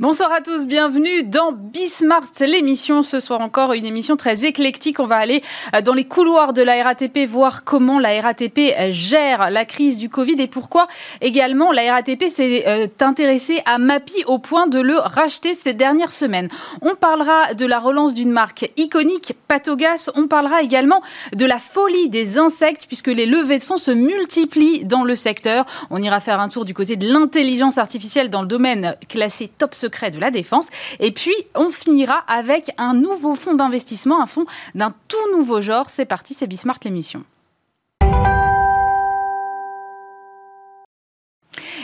Bonsoir à tous, bienvenue dans Bismart, l'émission. Ce soir encore, une émission très éclectique. On va aller euh, dans les couloirs de la RATP, voir comment la RATP euh, gère la crise du Covid et pourquoi également la RATP s'est euh, intéressée à Mappy au point de le racheter ces dernières semaines. On parlera de la relance d'une marque iconique, Patogas. On parlera également de la folie des insectes puisque les levées de fonds se multiplient dans le secteur. On ira faire un tour du côté de l'intelligence artificielle dans le domaine classé top secret de la défense. Et puis, on finira avec un nouveau fonds d'investissement, un fonds d'un tout nouveau genre. C'est parti, c'est Bismart l'émission.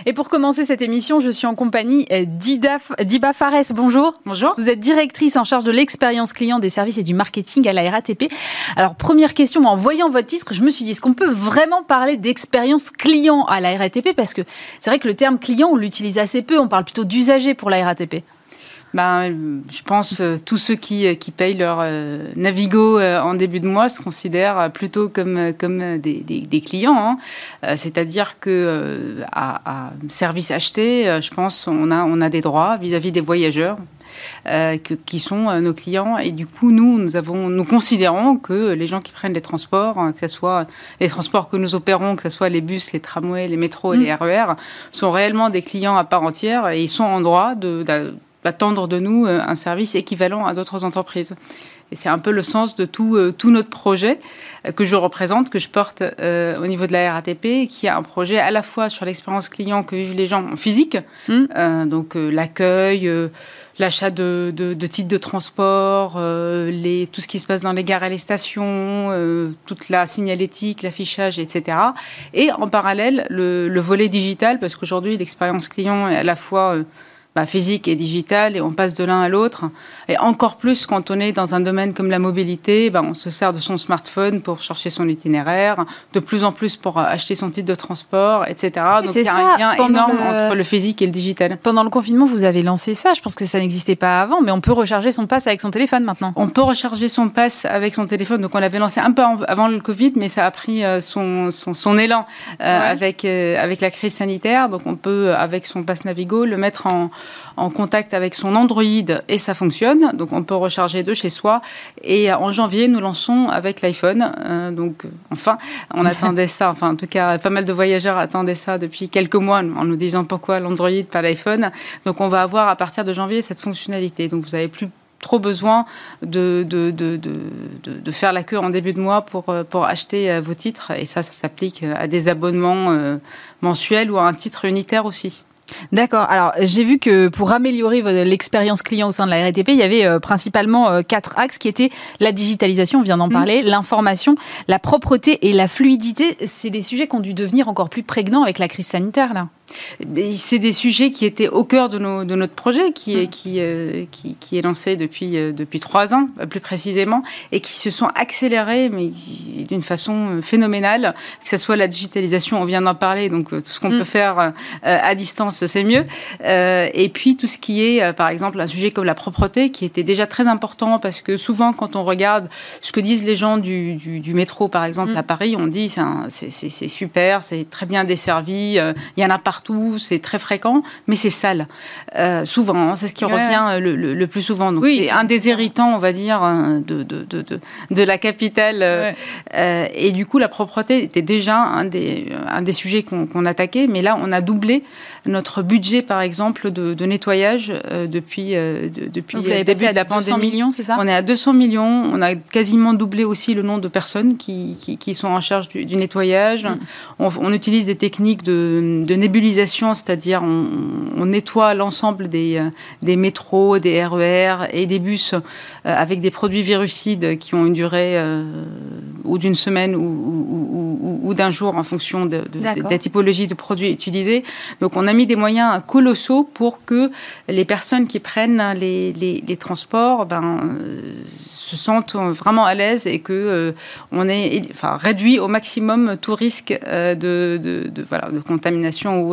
Et pour commencer cette émission, je suis en compagnie euh, d'Iba Fares. Bonjour. Bonjour. Vous êtes directrice en charge de l'expérience client des services et du marketing à la RATP. Alors, première question, en voyant votre titre, je me suis dit, est-ce qu'on peut vraiment parler d'expérience client à la RATP Parce que c'est vrai que le terme client, on l'utilise assez peu, on parle plutôt d'usager pour la RATP ben, je pense euh, tous ceux qui, euh, qui payent leur euh, Navigo en début de mois se considèrent plutôt comme, comme des, des, clients. Hein. C'est-à-dire que à, service acheté, je pense on a, on a des droits vis-à-vis des voyageurs. qui sont nos clients et du coup nous nous avons nous considérons que les gens qui prennent les transports hein, que ce soit les transports que nous opérons que ce soit les bus les tramways les métros et les RER e sont réellement des clients à part entière et ils sont en droit de attendre de nous euh, un service équivalent à d'autres entreprises. Et c'est un peu le sens de tout, euh, tout notre projet euh, que je représente, que je porte au niveau de la RATP, qui a un projet à la fois sur l'expérience client que vivent les gens en physique, mmh. donc l'accueil, l'achat de, de, titres de transport, les, tout ce qui se passe dans les gares et les stations, toute la signalétique, l'affichage, etc. Et en parallèle, le, le volet digital, parce qu'aujourd'hui, l'expérience client est à la fois bah, physique et digital et on passe de l'un à l'autre. Et encore plus quand on est dans un domaine comme la mobilité, bah, on se sert de son smartphone pour chercher son itinéraire, de plus en plus pour acheter son titre de transport, etc. Donc il y a un lien énorme entre le physique et le digital. Pendant le confinement, vous avez lancé ça. Je pense que ça n'existait pas avant, mais on peut recharger son pass avec son téléphone maintenant. On peut recharger son pass avec son téléphone. Donc on l'avait lancé un peu avant le Covid, mais ça a pris euh, son, son, son élan euh, avec, euh, avec la crise sanitaire. Donc on peut, avec son pass Navigo, le mettre en en contact avec son Android et ça fonctionne. Donc on peut recharger de chez soi. Et en janvier, nous lançons avec l'iPhone. Euh, donc enfin, on attendait ça. Enfin, en tout cas, pas mal de voyageurs attendaient ça depuis quelques mois en nous disant pourquoi l'Android, pas l'iPhone. Donc on va avoir à partir de janvier cette fonctionnalité. Donc vous n'avez plus trop besoin de, de, de, de, faire la queue en début de mois pour, pour acheter euh, vos titres. Et ça, ça s'applique à des abonnements euh, mensuels ou à un titre unitaire aussi. D'accord. Alors, j'ai vu que pour améliorer l'expérience client au sein de la RATP, il y avait euh, principalement euh, quatre axes qui étaient la digitalisation, on vient d'en mmh. parler, l'information, la propreté et la fluidité. C'est des sujets qui ont dû devenir encore plus prégnants avec la crise sanitaire, là. C'est des sujets qui étaient au cœur de, nos, de notre projet, qui est, qui, euh, qui, qui, est lancé depuis, euh, depuis trois ans, plus précisément, et qui se sont accélérés, mais d'une façon phénoménale, que ce soit la digitalisation, on vient d'en parler, donc euh, tout ce qu'on mm. peut faire à distance, c'est mieux. et puis tout ce qui est, par exemple, un sujet comme la propreté, qui était déjà très important, parce que souvent, quand on regarde ce que disent les gens du, du, métro, par exemple, mm. à Paris, on dit c'est super, c'est très bien desservi, il y en a partout c'est très fréquent, mais c'est sale. Euh, souvent, hein, c'est ce qui revient le, plus souvent. Donc, c'est un des irritants, on va dire, hein, de, de, de, de la capitale. Euh, euh, et du coup, la propreté était déjà un des, un des sujets qu'on attaquait, mais là, on a doublé notre budget, par exemple, de, nettoyage depuis, depuis le début de la pandémie. millions, c'est ça? On est à 200 millions. On a quasiment doublé aussi le nombre de personnes qui, qui, sont en charge du, nettoyage. Mm. On, on, utilise des techniques de, de nébulisation c'est-à-dire on, nettoie l'ensemble des, euh, des métros, des RER e et des bus euh, avec des produits virucides qui ont une durée euh, ou d'une semaine ou, d'un jour en fonction de, la typologie de produits utilisés. Donc on a mis des moyens colossaux pour que les personnes qui prennent les, les, transports ben, se sentent vraiment à l'aise et que on est enfin, réduit au maximum tout risque de, de, voilà, de contamination ou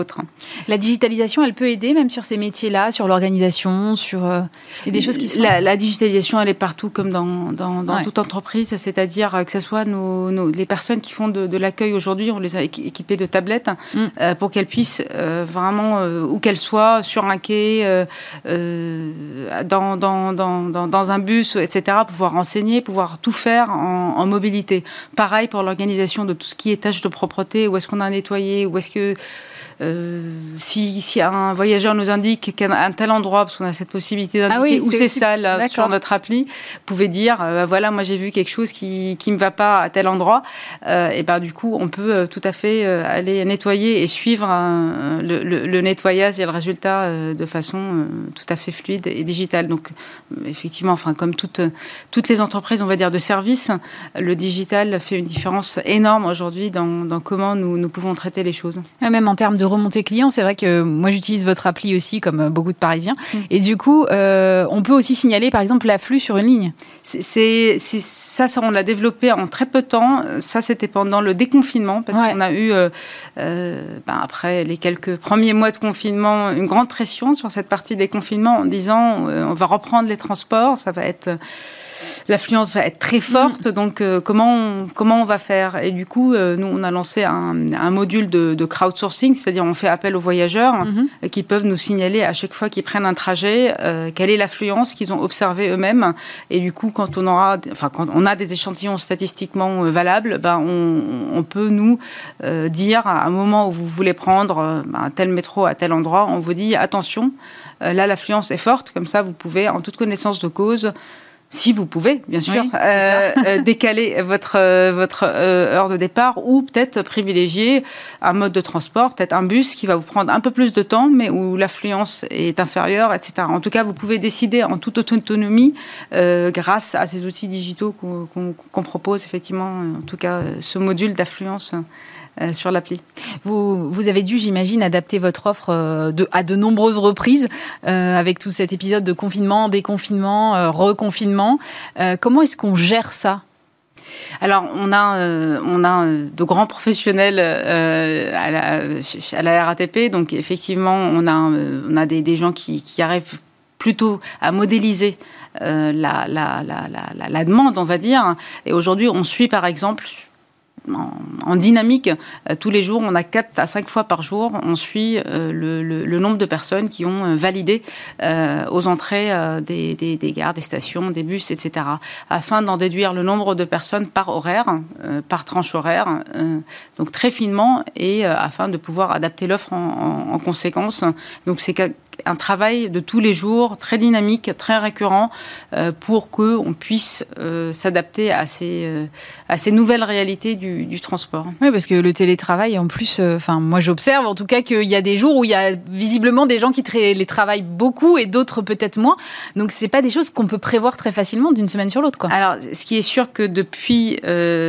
la digitalisation, elle peut aider même sur ces métiers-là, sur l'organisation, sur euh, des choses qui La, digitalisation, elle est partout comme dans, toute entreprise, c'est-à-dire que ce soit nos, les personnes qui font de, l'accueil aujourd'hui, on les a équipées de tablettes mm. euh, pour qu'elles puissent euh, vraiment, où qu'elles soient, sur un quai, dans, dans, dans, dans, un bus, etc., pouvoir enseigner, pouvoir tout faire en, en mobilité. Pareil pour l'organisation de tout ce qui est tâches de propreté, où est-ce qu'on a nettoyé, où est-ce que euh, si, si, un voyageur nous indique qu'un tel endroit, parce qu'on a cette possibilité ah d'indiquer où c'est sale sur notre appli, pouvez dire euh, voilà, moi j'ai vu quelque chose qui ne me va pas à tel endroit. Euh, et ben du coup, on peut tout à fait aller nettoyer et suivre le, nettoyage et le résultat de façon tout à fait fluide et digitale. Donc effectivement, enfin comme toutes toutes les entreprises, on va dire de services, le digital fait une différence énorme aujourd'hui dans, dans, comment nous, nous pouvons traiter les choses. même en termes de remontée client, c'est vrai que moi j'utilise votre appli aussi comme euh, beaucoup de Parisiens. Mm. Et du coup, euh, on peut aussi signaler par exemple l'afflux sur une ligne. C'est ça, ça, on l'a développé en très peu de temps. Ça, c'était pendant le déconfinement parce qu'on a eu, euh, ben, après les quelques premiers mois de confinement, une grande pression sur cette partie des confinements en disant on va reprendre les transports, ça va être l'affluence va être très forte. Donc, euh, comment, on, comment on va faire? Et du coup, euh, nous, on a lancé un, module de, crowdsourcing, c'est-à-dire on fait appel aux voyageurs mhm. euh, qui peuvent nous signaler à chaque fois qu'ils prennent un trajet quelle est l'affluence qu'ils ont observée eux-mêmes. Et du coup, quand on aura, enfin, quand on a des échantillons statistiquement valables, ben, on, peut nous dire à un moment où vous voulez prendre ben, tel métro à tel endroit, on vous dit attention, là l'affluence est forte, comme ça vous pouvez en toute connaissance de cause si vous pouvez, bien sûr, euh, euh, décaler votre, euh, votre heure de départ ou peut-être privilégier un mode de transport, peut-être un bus qui va vous prendre un peu plus de temps, mais où l'affluence est inférieure, etc. En tout cas, vous pouvez décider en toute autonomie grâce à ces outils digitaux qu'on propose, effectivement, en tout cas, ce module d'affluence euh, sur l'appli. Vous, vous avez dû, j'imagine, adapter votre offre euh, à de nombreuses reprises euh, avec tout cet épisode de confinement, déconfinement, reconfinement. comment est-ce qu'on gère ça? Alors, on a, on a de grands professionnels à, la, RATP, donc effectivement, on a, on a des, gens qui, arrivent plutôt à modéliser la, la, la, demande, on va dire. Et aujourd'hui, on suit par exemple en, dynamique. Euh, tous les jours, on a 4 à 5 fois par jour, on suit euh, le, nombre de personnes qui ont euh, validé aux entrées des, gares, des stations, des bus, etc. Afin d'en déduire le nombre de personnes par horaire, par tranche horaire, donc très finement, et afin de pouvoir adapter l'offre en, en, conséquence. Donc c'est un travail de tous les jours, très dynamique, très récurrent, pour qu'on puisse s'adapter à ces, à ces nouvelles réalités du, du, transport. Oui, parce que le télétravail, en plus, enfin, moi j'observe en tout cas qu'il y a des jours où il y a visiblement des gens qui les travaillent beaucoup et d'autres peut-être moins. Donc c'est pas des choses qu'on peut prévoir très facilement d'une semaine sur l'autre. Alors, ce qui est sûr que depuis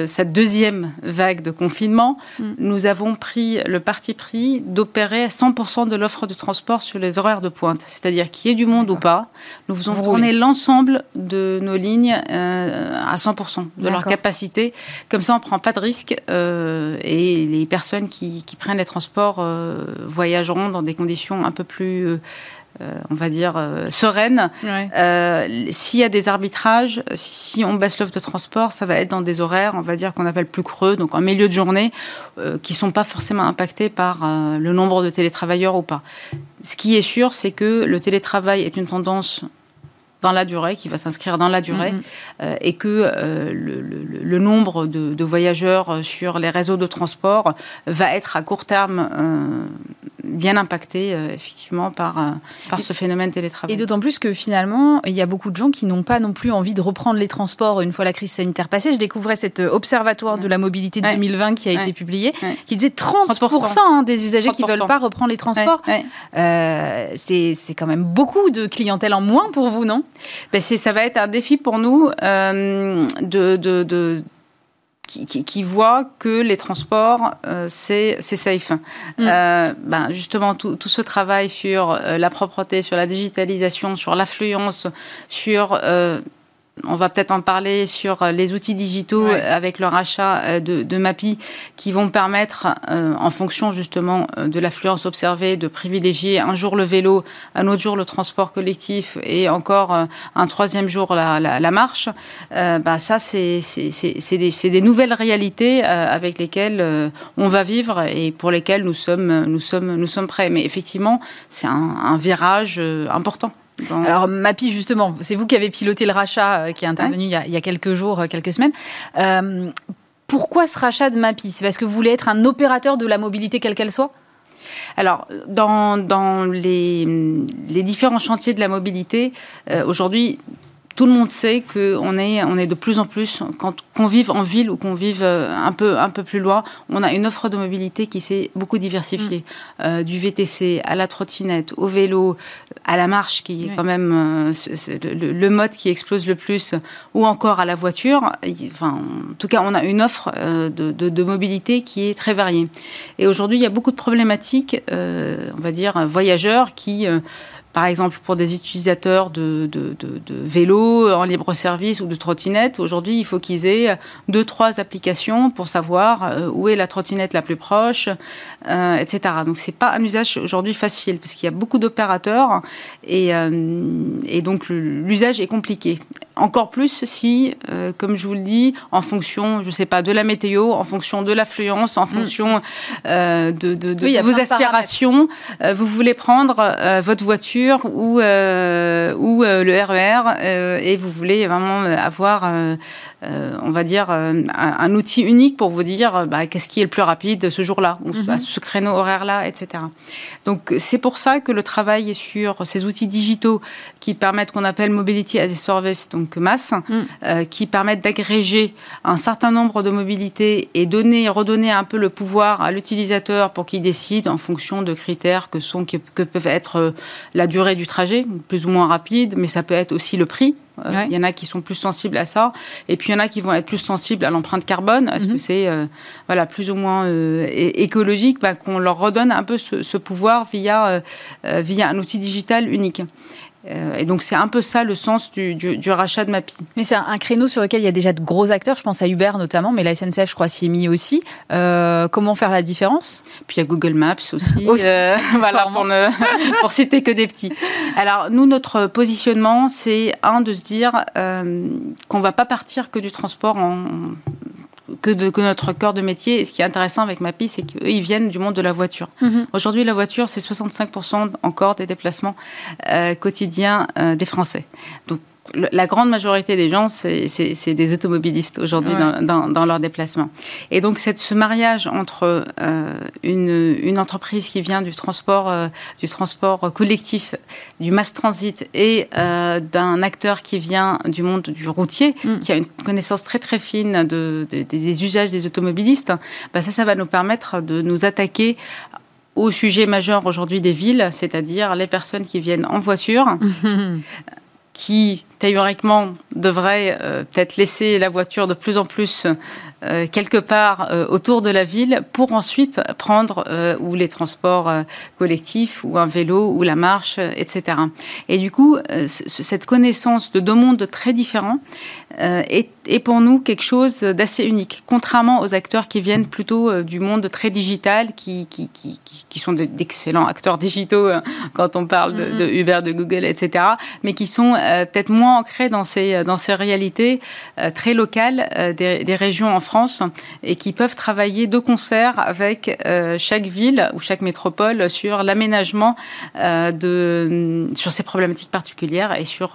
cette deuxième vague de confinement, mm. nous avons pris le parti pris d'opérer 100% de l'offre de transport sur les horaires de pointe, c'est-à-dire qu'il y ait du monde ou pas, nous faisons tourner l'ensemble de nos lignes euh, à 100% de leur capacité. Comme ça, on ne prend pas de risque euh, et les personnes qui, prennent les transports euh, voyageront dans des conditions un peu plus euh, on va dire, euh, sereine. Euh, s'il y a des arbitrages, si on baisse l'offre de transport, ça va être dans des horaires, on va dire, qu'on appelle plus creux, donc en milieu de journée, qui ne sont pas forcément impactés par le nombre de télétravailleurs ou pas. Ce qui est sûr, c'est que le télétravail est une tendance dans la durée, qui va s'inscrire dans la durée, mm-hmm. et que le, nombre de, voyageurs sur les réseaux de transport va être à court terme bien impacté euh, effectivement par, euh, par ce phénomène télétravail. Et d'autant plus que finalement, il y a beaucoup de gens qui n'ont pas non plus envie de reprendre les transports une fois la crise sanitaire passée. Je découvrais cet euh, observatoire de la mobilité de 2020 qui a été publié, qui disait 30%, hein, des usagers qui ne veulent pas reprendre les transports. c'est quand même beaucoup de clientèle en moins pour vous, non? Ben Ça va être un défi pour nous de, de qui, qui, voit que les transports, euh, c'est safe. Mm. Euh, ben justement, tout, tout, ce travail sur euh, la propreté, sur la digitalisation, sur l'affluence, sur on va peut-être en parler sur euh, les outils digitaux avec le rachat euh, de, de, MAPI qui vont permettre, euh, en fonction justement de l'affluence observée, de privilégier un jour le vélo, un autre jour le transport collectif et encore un troisième jour la, la, marche. bah ça, c'est des, des, nouvelles réalités avec lesquelles on va vivre et pour lesquelles nous sommes, nous sommes, nous sommes prêts. Mais effectivement, c'est un, un virage important. Alors Mapi, justement, c'est vous qui avez piloté le rachat euh, qui est intervenu il, y a, quelques jours, euh, quelques semaines. Euh, pourquoi ce rachat de Mapi? C'est parce que vous voulez être un opérateur de la mobilité quelle qu'elle soit? Alors, dans, dans les, les, différents chantiers de la mobilité, aujourd'hui, tout le monde sait qu'on est, on est de plus en plus, quand qu'on vive en ville ou qu'on vive euh, un peu, un peu plus loin, on a une offre de mobilité qui s'est beaucoup diversifiée. Mm. Euh, du VTC à la trottinette, au vélo, à la marche, qui est quand même euh, le, mode qui explose le plus, ou encore à la voiture. Enfin, en tout cas, on a une offre de, de, mobilité qui est très variée. Et aujourd'hui, il y a beaucoup de problématiques, on va dire, voyageurs qui par exemple pour des utilisateurs de, de, de, de vélos en libre service ou de trottinettes, aujourd'hui il faut qu'ils aient deux, trois applications pour savoir euh, où est la trottinette la plus proche, euh, etc. Donc c'est pas un usage aujourd'hui facile parce qu'il y a beaucoup d'opérateurs et, euh, et donc l'usage est compliqué. Encore plus si, euh, comme je vous le dis, en fonction, je sais pas, de la météo, en fonction de l'affluence, en mm. fonction de, vos aspirations, vous voulez prendre votre voiture ou, euh, ou le RER e et vous voulez vraiment avoir euh, on va dire, euh, un, outil unique pour vous dire euh, bah, qu'est-ce qui est le plus rapide ce jour-là, mhm. ce créneau horaire-là, etc. Donc c'est pour ça que le travail sur ces outils digitaux qui permettent qu'on appelle Mobility as a Service, donc MAS, mm. qui permettent d'agréger un certain nombre de mobilités et donner, redonner un peu le pouvoir à l'utilisateur pour qu'il décide en fonction de critères que, sont, que peuvent être la durée du trajet, plus ou moins rapide, mais ça peut être aussi le prix euh, il y en a qui sont plus sensibles à ça, et puis il y en a qui vont être plus sensibles à l'empreinte carbone. Est-ce que mhm. c'est euh, voilà plus ou moins euh, écologique? Bah, qu'on leur redonne un peu ce, ce pouvoir via via un outil digital unique. Euh, et donc c'est un peu ça le sens du, rachat de Mapi. Mais c'est un, créneau sur lequel il y a déjà de gros acteurs, je pense à Uber notamment, mais la SNCF je crois s'y est mis aussi. Euh, comment faire la différence? Puis il y a Google Maps aussi, euh, voilà, pour, ne, pour citer que des petits. Alors nous, notre positionnement, c'est un de se dire qu'on va pas partir que du transport en, que, de, que notre cœur de métier. Et ce qui est intéressant avec MAPI, c'est qu'eux, ils viennent du monde de la voiture. Mhm. Aujourd'hui, la voiture, c'est 65% encore des déplacements euh, quotidiens euh, des Français. Donc, la grande majorité des gens, c'est des automobilistes aujourd'hui dans, dans, leurs déplacements. Et donc, ce mariage entre euh, une, une, entreprise qui vient du transport, euh, du transport collectif, du mass transit, et euh, d'un acteur qui vient du monde du routier, mm. qui a une connaissance très très fine de, des usages des automobilistes, bah ça, ça va nous permettre de nous attaquer au sujet majeur aujourd'hui des villes, c'est-à-dire les personnes qui viennent en voiture. qui théoriquement devrait euh, peut-être laisser la voiture de plus en plus euh, quelque part euh, autour de la ville pour ensuite prendre ou les transports collectifs ou un vélo ou la marche, etc. Et du coup, cette connaissance de deux mondes très différents est, est, pour nous quelque chose d'assez unique, contrairement aux acteurs qui viennent plutôt du monde très digital, qui, qui, qui, qui sont d'excellents acteurs digitaux quand on parle de, de, Uber, de Google, etc., mais qui sont peut-être moins ancrés dans ces, dans ces réalités euh, très locales euh, des, des, régions en France et qui peuvent travailler de concert avec euh, chaque ville ou chaque métropole sur l'aménagement de sur ces problématiques particulières et sur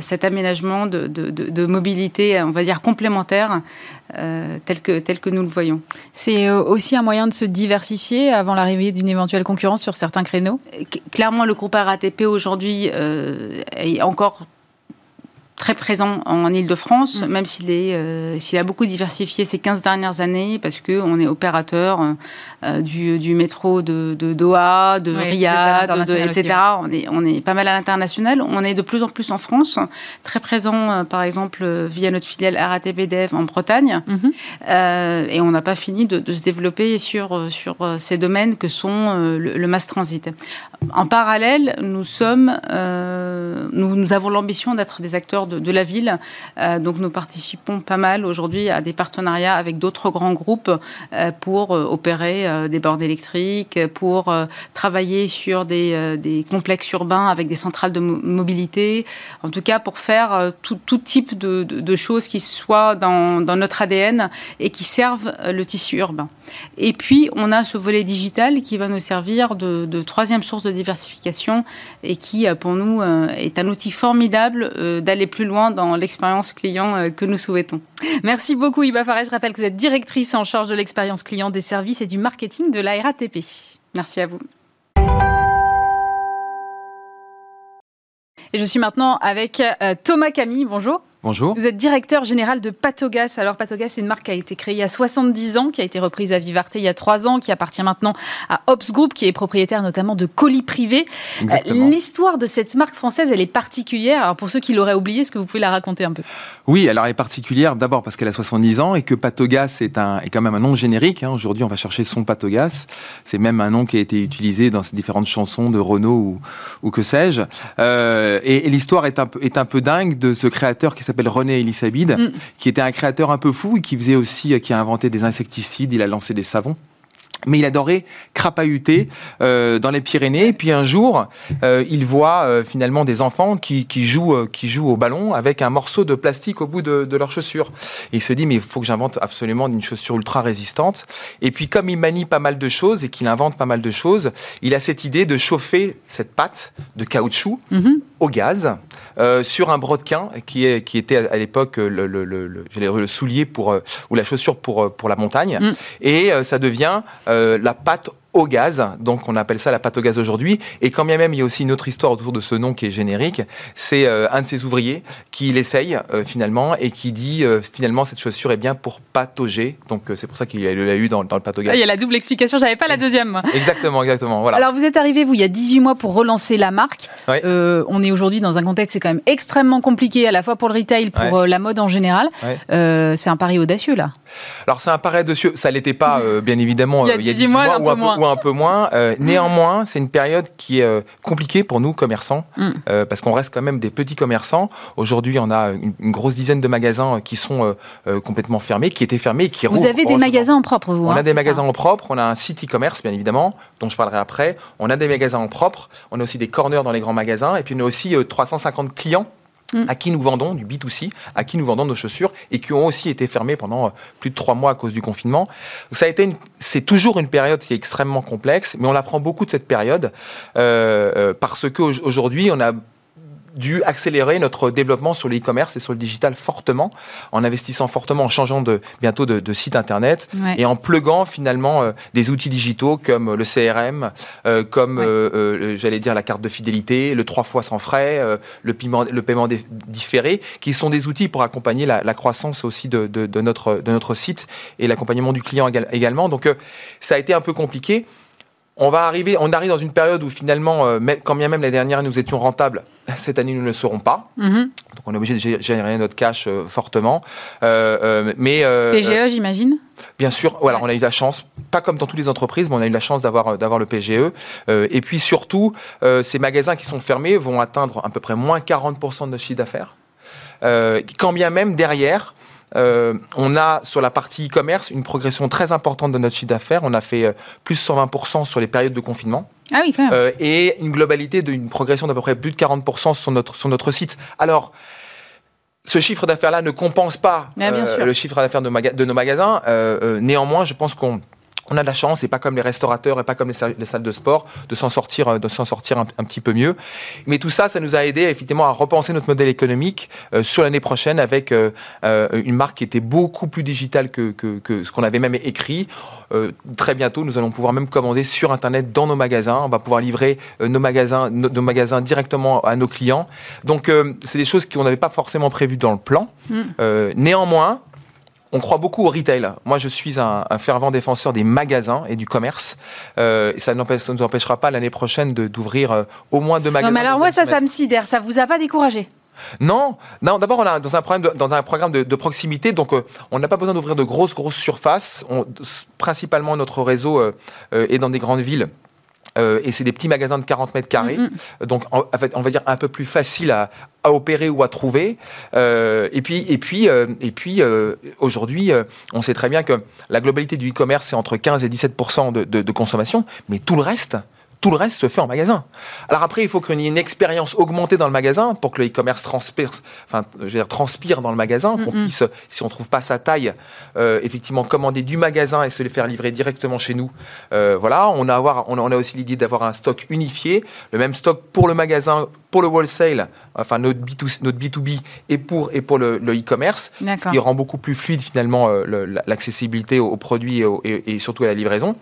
cet aménagement de, de, de, mobilité, on va dire complémentaire, tel que tel que nous le voyons. C'est aussi un moyen de se diversifier avant l'arrivée d'une éventuelle concurrence sur certains créneaux? Clairement, le groupe RATP aujourd'hui est encore très présent en Ile-de-France, mm. même s'il est, euh, s'il a beaucoup diversifié ces 15 dernières années, parce qu'on est opérateur euh, du, du, métro de, de Doha, de Riyad, etc. On est, on est pas mal à l'international. On est de plus en plus en France, très présent, euh, par exemple, via notre filiale RATP Dev en Bretagne. Mm-hmm. et on n'a pas fini de, de, se développer sur, sur ces domaines que sont le, le mass transit. En parallèle, nous sommes, nous, nous avons l'ambition d'être des acteurs de, la ville. donc nous participons pas mal aujourd'hui à des partenariats avec d'autres grands groupes pour opérer des bornes électriques, pour travailler sur des, des, complexes urbains avec des centrales de mobilité, en tout cas pour faire tout, tout type de, de, choses qui soient dans, dans, notre ADN et qui servent le tissu urbain. Et puis on a ce volet digital qui va nous servir de, de troisième source de diversification et qui, pour nous, est un outil formidable d'aller plus loin dans l'expérience client que nous souhaitons. Merci beaucoup Iba Faré. Je rappelle que vous êtes directrice en charge de l'expérience client des services et du marketing de la RATP. Merci à vous. Et je suis maintenant avec euh, Thomas Camille. Bonjour. Bonjour. Vous êtes directeur général de Patogas. Alors Patogas, c'est une marque qui a été créée il y a 70 ans, qui a été reprise à Vivarté il y a 3 ans, qui appartient maintenant à Ops Group, qui est propriétaire notamment de colis privés. Euh, l'histoire de cette marque française, elle est particulière. Alors pour ceux qui l'auraient oublié, est-ce que vous pouvez la raconter un peu? Oui, alors elle est particulière d'abord parce qu'elle a 70 ans et que Patogas est, un, est quand même un nom générique. Hein. Aujourd'hui, on va chercher son Patogas. C'est même un nom qui a été utilisé dans ces différentes chansons de Renault ou, que sais-je. Euh, et, l'histoire est un, est un peu dingue de ce créateur qui s'appelle s'appelle René Elisabide, mm. qui était un créateur un peu fou et qui faisait aussi, qui a inventé des insecticides, il a lancé des savons mais il adorait crapahuter euh, dans les Pyrénées. Et puis un jour, euh, il voit euh, finalement des enfants qui, jouent qui jouent au ballon avec un morceau de plastique au bout de, de leur chaussure. Et il se dit mais il faut que j'invente absolument une chaussure ultra résistante. Et puis comme il manie pas mal de choses et qu'il invente pas mal de choses, il a cette idée de chauffer cette pâte de caoutchouc mm-hmm. Au gaz euh, sur un brodequin qui, est, qui était à l'époque le, le, le, le, soulier pour ou la chaussure pour pour la montagne. Mm. Et ça devient euh, la pâte au gaz. Donc on appelle ça la pâte au gaz aujourd'hui. Et quand bien même il y a aussi une autre histoire autour de ce nom qui est générique, c'est euh, un de ses ouvriers qui l'essaye euh, finalement et qui dit euh, finalement cette chaussure est bien pour patauger. Donc c'est pour ça qu'il l'a eu dans, dans le pâte au gaz. Ah, il y a la double explication, j'avais pas la deuxième. Exactement, exactement. Voilà. Alors vous êtes arrivé vous il y a 18 mois pour relancer la marque. on est aujourd'hui dans un contexte c'est quand même extrêmement compliqué à la fois pour le retail, pour la mode en général. c'est un pari audacieux là. Alors c'est un pari audacieux, ça l'était pas bien évidemment il y a 18, mois, un peu moins un peu moins. Euh, néanmoins, c'est une période qui est euh, compliquée pour nous, commerçants, mm. euh, parce qu'on reste quand même des petits commerçants. Aujourd'hui, on a une, grosse dizaine de magasins qui sont complètement fermés, qui étaient fermés et qui Vous avez des magasins en propre, vous On a hein, des magasins en propre, on a un site e-commerce, bien évidemment, dont je parlerai après. On a des magasins en propre, on a aussi des corners dans les grands magasins, et puis on a aussi 350 clients À qui nous vendons du B2C, à qui nous vendons nos chaussures et qui ont aussi été fermés pendant euh, plus de trois mois à cause du confinement. Ça a été, c'est toujours une période qui est extrêmement complexe, mais on apprend beaucoup de cette période euh, euh parce qu'aujourd'hui on a dû accélérer notre développement sur le e-commerce et sur le digital fortement, en investissant fortement, en changeant de, bientôt de, site internet et en pluguant finalement euh, des outils digitaux comme le CRM, euh, comme euh, j'allais dire la carte de fidélité, le trois fois sans frais, le paiement, le paiement différé, qui sont des outils pour accompagner la, croissance aussi de, de, notre, de notre site et l'accompagnement du client également. Donc ça a été un peu compliqué. On va arriver, on arrive dans une période où finalement, euh, quand bien même l'année dernière nous étions rentables, cette année nous ne le serons pas. Mhm. Donc on est obligé de générer notre cash euh, fortement. Euh, mais PGE, j'imagine? Bien sûr, voilà, on a eu la chance, pas comme dans toutes les entreprises, mais on a eu la chance d'avoir d'avoir le PGE. et puis surtout, ces magasins qui sont fermés vont atteindre à peu près moins 40% de notre chiffre d'affaires. quand bien même derrière, euh, on a sur la partie e-commerce une progression très importante de notre chiffre d'affaires. On a fait euh, plus de 120% sur les périodes de confinement. Ah oui, quand même. Euh, et une globalité d'une progression d'à peu près plus de 40% sur notre, sur notre site. Alors, ce chiffre d'affaires-là ne compense pas le chiffre d'affaires de, de, nos magasins. néanmoins, je pense qu'on on a de la chance, et pas comme les restaurateurs et pas comme les, salles de sport, de s'en sortir, euh, de s'en sortir un, petit peu mieux. Mais tout ça, ça nous a aidé effectivement à repenser notre modèle économique euh, sur l'année prochaine avec euh, une marque qui était beaucoup plus digitale que, ce qu'on avait même écrit. très bientôt, nous allons pouvoir même commander sur Internet dans nos magasins. On va pouvoir livrer nos magasins, nos, magasins directement à nos clients. Donc, c'est des choses qu'on n'avait pas forcément prévues dans le plan. Mm. néanmoins, on croit beaucoup au retail. Moi, je suis un, fervent défenseur des magasins et du commerce. Euh, ça ne nous empêchera pas l'année prochaine d'ouvrir euh, au moins deux magasins. Non, mais alors moi, ça, ça me sidère. Ça vous a pas découragé? Non, non. D'abord, on a dans un programme de, dans un programme de, proximité, donc euh, on n'a pas besoin d'ouvrir de grosses grosses surfaces. principalement, notre réseau est dans des grandes villes. et c'est des petits magasins de 40 mètres carrés. Mm-hmm. Donc, en, fait, on va dire un peu plus facile à, à opérer ou à trouver. et puis, et puis, et puis aujourd'hui, on sait très bien que la globalité du e-commerce, c'est entre 15 et 17 de, de consommation, mais tout le reste, tout le reste se fait en magasin. Alors après, il faut qu'il y ait une expérience augmentée dans le magasin pour que le e-commerce transpire, enfin, je veux dire, transpire dans le magasin, qu'on puisse, si on trouve pas sa taille, euh, effectivement commander du magasin et se les faire livrer directement chez nous. Euh, voilà, on a, avoir, on a aussi l'idée d'avoir un stock unifié, le même stock pour le magasin, pour le wholesale, enfin notre, B2, notre B2B et pour, et pour le e-commerce, ce qui rend beaucoup plus fluide finalement euh, l'accessibilité aux, produits et surtout à la livraison.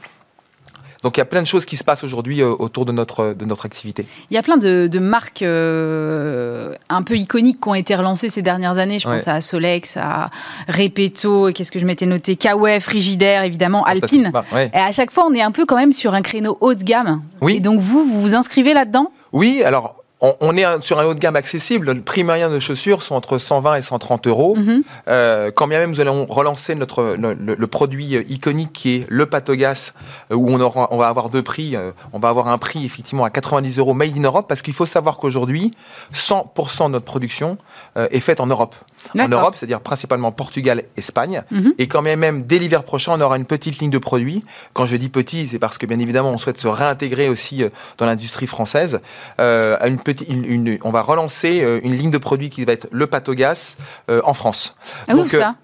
Donc il y a plein de choses qui se passent aujourd'hui euh, autour de notre, de notre activité. Il y a plein de, marques euh, un peu iconiques qui ont été relancées ces dernières années. Je pense à Solex, à Repetto, qu'est-ce que je m'étais noté? Kawe, Frigidaire, évidemment, Alpine. Et à chaque fois, on est un peu quand même sur un créneau haut de gamme. Oui. Et donc vous, vous vous inscrivez là-dedans? Oui, alors on, est sur un haut de gamme accessible. Le prix moyen de chaussures sont entre 120 et 130 euros. Mhm. Euh, quand bien même nous allons relancer notre le, produit iconique qui est le Patogas, euh, où on, aura, on va avoir deux prix. Euh, on va avoir un prix effectivement à 90 euros made in Europe, parce qu'il faut savoir qu'aujourd'hui, 100% de notre production est faite en Europe en Europe, c'est-à-dire principalement Portugal, Espagne. Mhm. Et quand même, dès l'hiver prochain, on aura une petite ligne de produits. Quand je dis petit, c'est parce que bien évidemment, on souhaite se réintégrer aussi euh, dans l'industrie française. Euh, une petite, une, on va relancer euh, une ligne de produits qui va être le patogas euh, en France. Ah, Donc, ça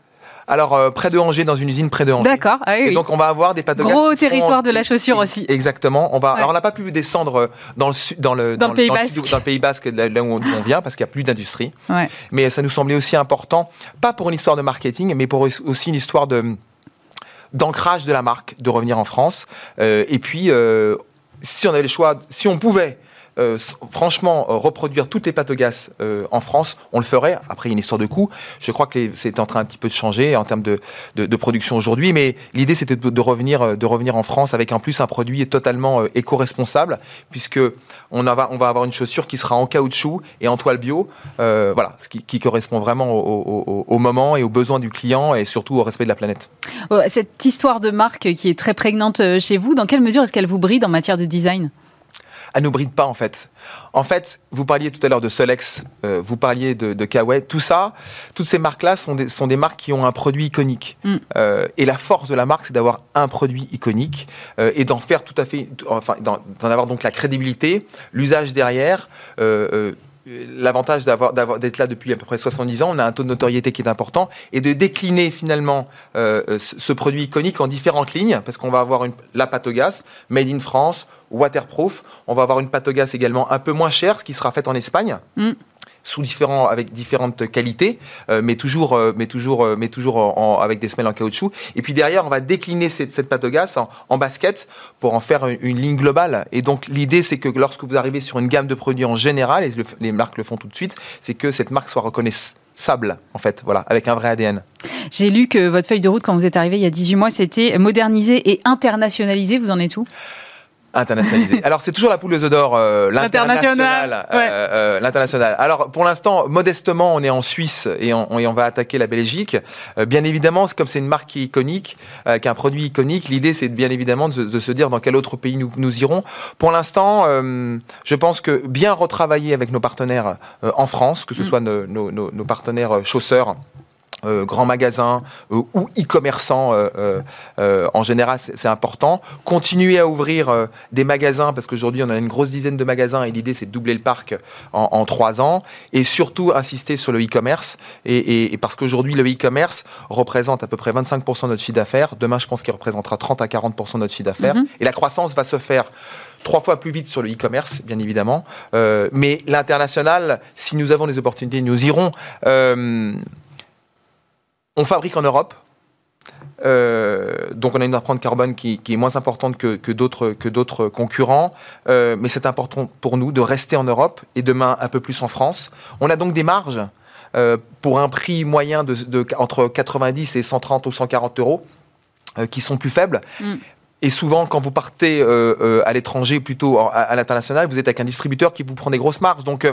alors, euh, près de Angers, dans une usine près de Angers. D'accord. Ah et donc, on va avoir des patogas. Gros territoire de la chaussure aussi. Exactement. On va. Alors, on n'a pas pu descendre euh, dans le dans le dans, le pays basque, dans le pays basque, là où on vient, parce qu'il n'y a plus d'industrie. Mais ça nous semblait aussi important, pas pour une histoire de marketing, mais pour aussi une histoire de d'ancrage de la marque, de revenir en France. Euh, et puis, si on avait le choix, si on pouvait euh, franchement, euh, reproduire toutes les patogas euh, en France, on le ferait. Après, il y a une histoire de coût. Je crois que c'est en train un petit peu de changer en termes de, production aujourd'hui, mais l'idée c'était de, revenir, de revenir en France avec en plus un produit totalement éco-responsable, puisque on, va, avoir une chaussure qui sera en caoutchouc et en toile bio. voilà, ce qui, qui correspond vraiment au, au, moment et aux besoins du client et surtout au respect de la planète. Cette histoire de marque qui est très prégnante chez vous, dans quelle mesure est-ce qu'elle vous bride en matière de design? Elle nous bride pas en fait. En fait, vous parliez tout à l'heure de Solex, euh, vous parliez de, de tout ça, toutes ces marques-là sont des, sont des marques qui ont un produit iconique. Mm. Euh, et la force de la marque, c'est d'avoir un produit iconique euh, et d'en faire tout à fait, enfin, d'en avoir donc la crédibilité, l'usage derrière l'avantage d'avoir d'être là depuis à peu près 70 ans, on a un taux de notoriété qui est important, et de décliner finalement euh, euh, ce produit iconique en différentes lignes, parce qu'on va avoir une, la patogas, made in France, waterproof, on va avoir une patogas également un peu moins chère, qui sera faite en Espagne. Mm sous différents, avec différentes qualités, euh, mais toujours, euh, mais toujours, euh, mais toujours avec des semelles en caoutchouc. Et puis derrière, on va décliner cette, cette pâte en, en, basket pour en faire une, ligne globale. Et donc l'idée, c'est que lorsque vous arrivez sur une gamme de produits en général, et les marques le font tout de suite, c'est que cette marque soit reconnaissable en fait, voilà, avec un vrai ADN. J'ai lu que votre feuille de route quand vous êtes arrivé il y a 18 mois, c'était moderniser et internationaliser. Vous en êtes où? Internationalisé. Alors c'est toujours la poule aux œufs d'or, euh, l'international. Euh, euh, l'international. Alors pour l'instant, modestement, on est en Suisse et on, on va attaquer la Belgique. Bien évidemment, comme c'est une marque iconique, euh, qu'un produit iconique, l'idée c'est bien évidemment de, de, se dire dans quel autre pays nous, nous irons. Pour l'instant, je pense que bien retravailler avec nos partenaires en France, que ce mm. soit nos, nos, nos partenaires chausseurs euh, grands magasins euh, ou e-commerçants euh, euh, en général c'est important continuer à ouvrir des magasins parce qu'aujourd'hui on a une grosse dizaine de magasins et l'idée c'est de doubler le parc en, trois ans et surtout insister sur le e-commerce et, et, parce qu'aujourd'hui le e-commerce représente à peu près 25% de notre chiffre d'affaires demain je pense qu'il représentera 30 à 40% de notre chiffre d'affaires mhm. et la croissance va se faire trois fois plus vite sur le e-commerce, bien évidemment. Euh, mais l'international, si nous avons des opportunités, nous irons. On fabrique en Europe. Euh, donc on a une empreinte carbone qui, est moins importante que, que d'autres concurrents, euh, mais c'est important pour nous de rester en Europe et demain un peu plus en France. On a donc des marges euh, pour un prix moyen de, entre 90 et 130 ou 140 euros qui sont plus faibles. Mm. Et souvent, quand vous partez à l'étranger, plutôt à, à l'international, vous êtes avec un distributeur qui vous prend des grosses marges. Donc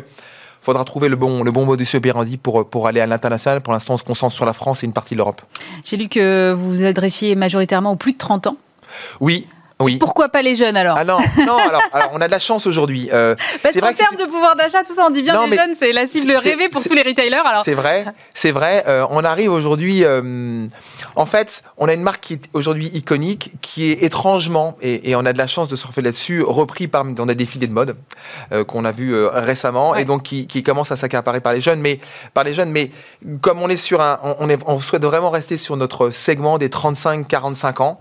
faudra trouver le bon, le bon modus operandi pour, pour aller à l'international. Pour l'instant, on se concentre sur la France et une partie de l'Europe. J'ai lu que vous vous adressiez majoritairement aux plus de 30 ans. Oui, Oui. Pourquoi pas les jeunes alors Ah non, non alors, on a de la chance aujourd'hui. Euh, Parce qu'en termes de pouvoir d'achat, tout ça, on dit bien les jeunes, c'est la cible rêvée pour tous les retailers. Alors. C'est vrai, c'est vrai. Euh, on arrive aujourd'hui. Euh, en fait, on a une marque qui est aujourd'hui iconique, qui est étrangement, et, on a de la chance de surfer là-dessus, repris par, dans des défilés de mode qu'on a vu récemment, et donc qui, qui commence à s'accaparer par les jeunes. Mais par les jeunes, mais comme on est sur un, on, est, on souhaite vraiment rester sur notre segment des 35-45 ans,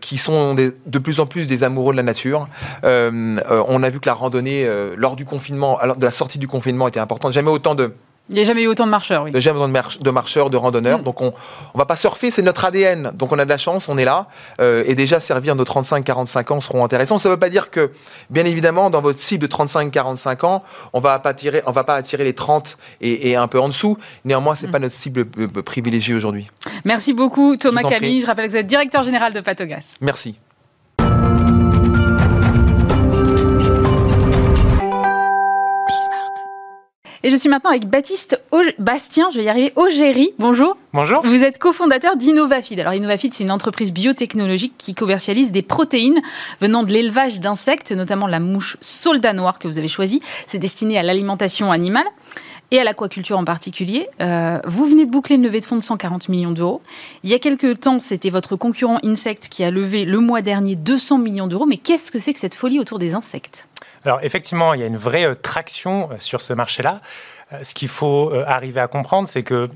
qui sont des de plus en plus des amoureux de la nature. Euh, euh, on a vu que la randonnée, euh, lors du confinement, alors de la sortie du confinement, était importante. Jamais autant de il n'y a jamais eu autant de marcheurs, oui. Jamais autant de, marcheurs, de randonneurs. Mm. Donc on ne va pas surfer, c'est notre ADN. Donc on a de la chance, on est là. et déjà servir nos 35-45 ans seront intéressants. Ça ne veut pas dire que, bien évidemment, dans votre cible de 35-45 ans, on va pas attirer, on va pas attirer les 30 et, un peu en dessous. Néanmoins, c'est n'est mm. pas notre cible privilégiée aujourd'hui. Merci beaucoup Thomas Camille. Je rappelle que vous êtes directeur général de Patogas. Merci. Et je suis maintenant avec Baptiste Bastien, je vais y arriver, Augéry. Bonjour. Bonjour. Vous êtes cofondateur d'Innovafeed. Alors Innovafeed, c'est une entreprise biotechnologique qui commercialise des protéines venant de l'élevage d'insectes, notamment la mouche soldat noire que vous avez choisie. C'est destiné à l'alimentation animale et à l'aquaculture en particulier. Euh, vous venez de boucler une levée de fonds de 140 millions d'euros. Il y a quelques temps, c'était votre concurrent Insect qui a levé le mois dernier 200 millions d'euros. Mais qu'est-ce que c'est que cette folie autour des insectes? Alors effectivement, il y a une vraie euh, traction euh, sur ce marché-là. Euh, ce qu'il faut arriver à comprendre, c'est que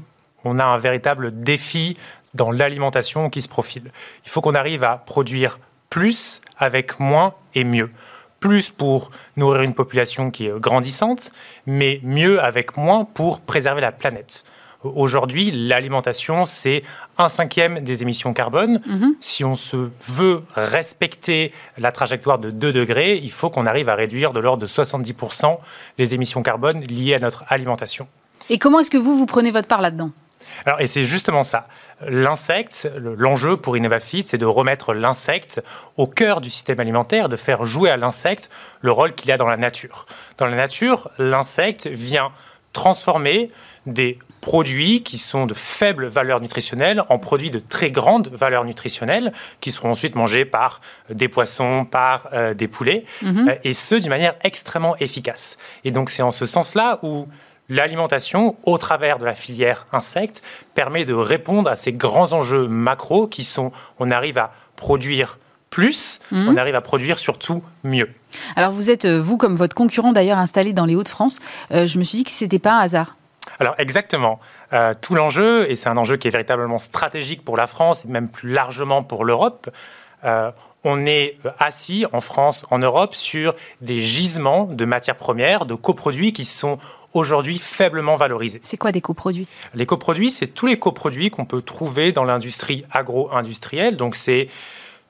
on a un véritable défi dans l'alimentation qui se profile. Il faut qu'on arrive à produire plus avec moins et mieux. Plus pour nourrir une population qui est grandissante, mais mieux avec moins pour préserver la planète. Aujourd'hui, l'alimentation, c'est un cinquième des émissions carbone. Mhm. Si on se veut respecter la trajectoire de 2 degrés, il faut qu'on arrive à réduire de l'ordre de 70% les émissions carbone liées à notre alimentation. Et comment est-ce que vous, vous prenez votre part là-dedans? Alors, et c'est justement ça. L'insecte, l'enjeu pour InnovaFit, c'est de remettre l'insecte au cœur du système alimentaire, de faire jouer à l'insecte le rôle qu'il a dans la nature. Dans la nature, l'insecte vient transformer des produits qui sont de faible valeur nutritionnelle en produits de très grande valeur nutritionnelle, qui seront ensuite mangés par euh, des poissons, par euh, des poulets, mhm. euh, et ce, d'une manière extrêmement efficace. Et donc c'est en ce sens-là où l'alimentation, au travers de la filière insectes, permet de répondre à ces grands enjeux macro qui sont, on arrive à produire plus, mhm. on arrive à produire surtout mieux. Alors vous êtes, vous comme votre concurrent d'ailleurs, installé dans les Hauts-de-France, je me suis dit que ce n'était pas un hasard. Alors exactement. Euh, tout l'enjeu, et c'est un enjeu qui est véritablement stratégique pour la France et même plus largement pour l'Europe, euh, on est assis en France, en Europe, sur des gisements de matières premières, de coproduits qui sont aujourd'hui faiblement valorisés. C'est quoi des coproduits? Les coproduits, c'est tous les coproduits qu'on peut trouver dans l'industrie agro-industrielle. Donc c'est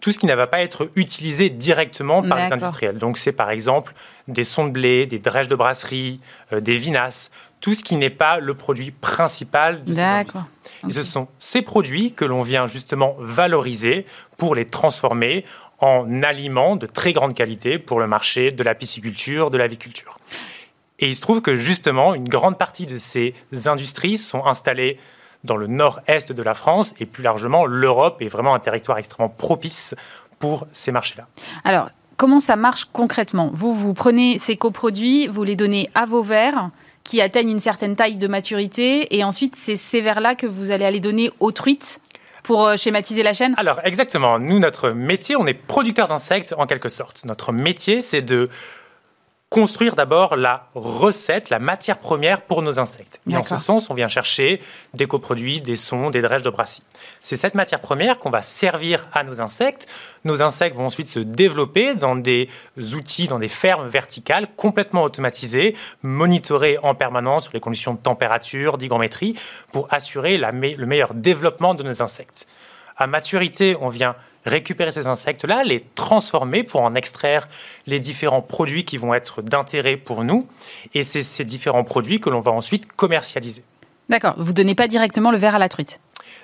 tout ce qui ne va pas être utilisé directement par les industriels. Donc c'est par exemple des sons de blé, des drèches de brasserie, euh, des vinasses, tout ce qui n'est pas le produit principal de ces industries. Et ce sont ces produits que l'on vient justement valoriser pour les transformer en aliments de très grande qualité pour le marché de la pisciculture, de l'aviculture. Et il se trouve que justement, une grande partie de ces industries sont installées dans le nord-est de la France et plus largement l'Europe est vraiment un territoire extrêmement propice pour ces marchés-là. Alors, comment ça marche concrètement? Vous, vous prenez ces coproduits, vous les donnez à vos verres qui atteignent une certaine taille de maturité. Et ensuite c'est ces verres-là que vous allez aller donner aux truites pour euh, schématiser la chaîne? Alors exactement, nous notre métier, on est producteur d'insectes en quelque sorte. Notre métier c'est de construire d'abord la recette, la matière première pour nos insectes. Et en ce sens, on vient chercher des coproduits, des sons, des drèches de brassis. C'est cette matière première qu'on va servir à nos insectes. Nos insectes vont ensuite se développer dans des outils, dans des fermes verticales complètement automatisées, monitorées en permanence sur les conditions de température, d'hygrométrie, pour assurer le meilleur développement de nos insectes. À maturité, on vient récupérer ces insectes-là, les transformer pour en extraire les différents produits qui vont être d'intérêt pour nous. Et c'est ces différents produits que l'on va ensuite commercialiser. D'accord. Vous ne donnez pas directement le verre à la truite?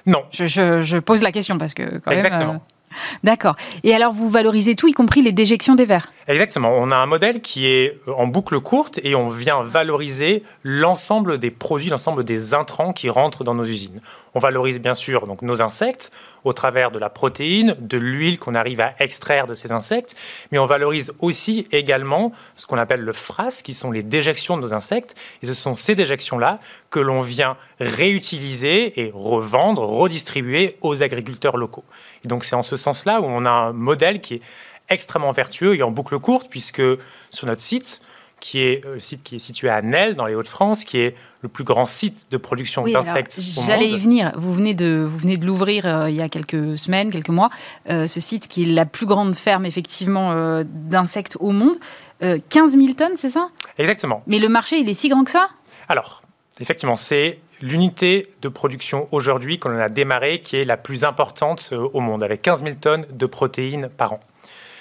Non. Je, pose la question parce que quand Exactement. Euh, d'accord. Et alors, vous valorisez tout, y compris les déjections des verres? Exactement. On a un modèle qui est en boucle courte et on vient valoriser l'ensemble des produits, l'ensemble des intrants qui rentrent dans nos usines. On valorise bien sûr donc nos insectes au travers de la protéine, de l'huile qu'on arrive à extraire de ces insectes, mais on valorise aussi également ce qu'on appelle le FRAS, qui sont les déjections de nos insectes. Et ce sont ces déjections-là que l'on vient réutiliser et revendre, redistribuer aux agriculteurs locaux. Et donc c'est en ce sens-là où on a un modèle qui est extrêmement vertueux et en boucle courte, puisque sur notre site, qui est euh, le site qui est situé à Nel, dans les Hauts-de-France, qui est le plus grand site de production d'insectes au J'allais y venir. Vous venez de, vous venez de l'ouvrir euh, il y a quelques semaines, quelques mois. Euh, ce site qui est la plus grande ferme, effectivement, d'insectes au monde. 15 000 tonnes, c'est ça? Exactement. Mais le marché, il est si grand que ça? Alors, effectivement, c'est l'unité de production aujourd'hui qu'on a démarré qui est la plus importante au monde, avec 15 000 tonnes de protéines par an.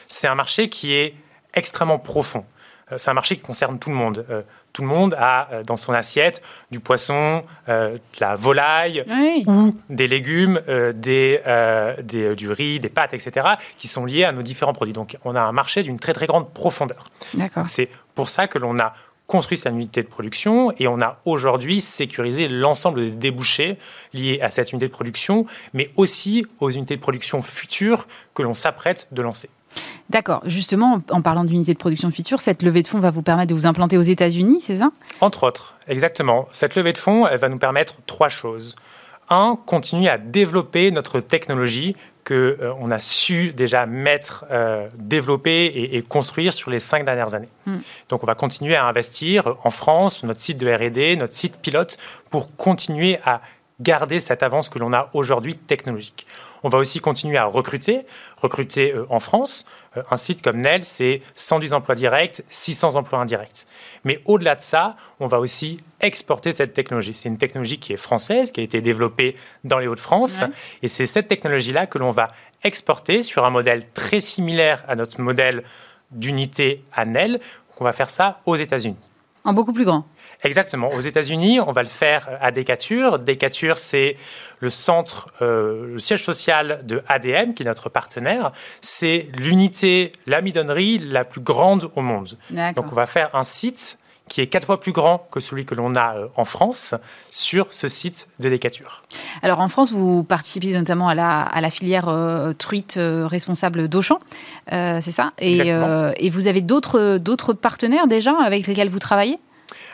C'est un marché qui est extrêmement profond. Euh, c'est un marché qui concerne tout le monde. Euh, tout le monde a euh, dans son assiette du poisson, de la volaille ou des légumes, des, du riz, des pâtes, etc., qui sont liés à nos différents produits. Donc on a un marché d'une très très grande profondeur. C'est pour ça que l'on a construit cette unité de production et on a aujourd'hui sécurisé l'ensemble des débouchés liés à cette unité de production, mais aussi aux unités de production futures que l'on s'apprête de lancer. D'accord. Justement, en parlant d'unité de production future, cette levée de fonds va vous permettre de vous implanter aux États-Unis, c'est ça? Entre autres, exactement. Cette levée de fonds, elle va nous permettre trois choses. Un, continuer à développer notre technologie que euh, on a su déjà mettre, euh, développer et, construire sur les cinq dernières années. Hmm. Donc, on va continuer à investir en France, notre site de R&D, notre site pilote, pour continuer à garder cette avance que l'on a aujourd'hui technologique. On va aussi continuer à recruter, recruter euh, en France. Euh, un site comme Nel, c'est 110 emplois directs, 600 emplois indirects. Mais au-delà de ça, on va aussi exporter cette technologie. C'est une technologie qui est française, qui a été développée dans les Hauts-de-France. Et c'est cette technologie-là que l'on va exporter sur un modèle très similaire à notre modèle d'unité à Nel. On va faire ça aux États-Unis. En beaucoup plus grand Exactement. Aux États-Unis, on va le faire à Decatur. Decatur, c'est le centre, euh, le siège social de ADM, qui est notre partenaire. C'est l'unité, l'amidonnerie la plus grande au monde. Donc, on va faire un site qui est quatre fois plus grand que celui que l'on a euh, en France sur ce site de Decatur. Alors en France, vous participez notamment à la, à la filière euh, truite responsable d'Auchan, c'est ça? Et, et, vous avez d'autres partenaires déjà avec lesquels vous travaillez?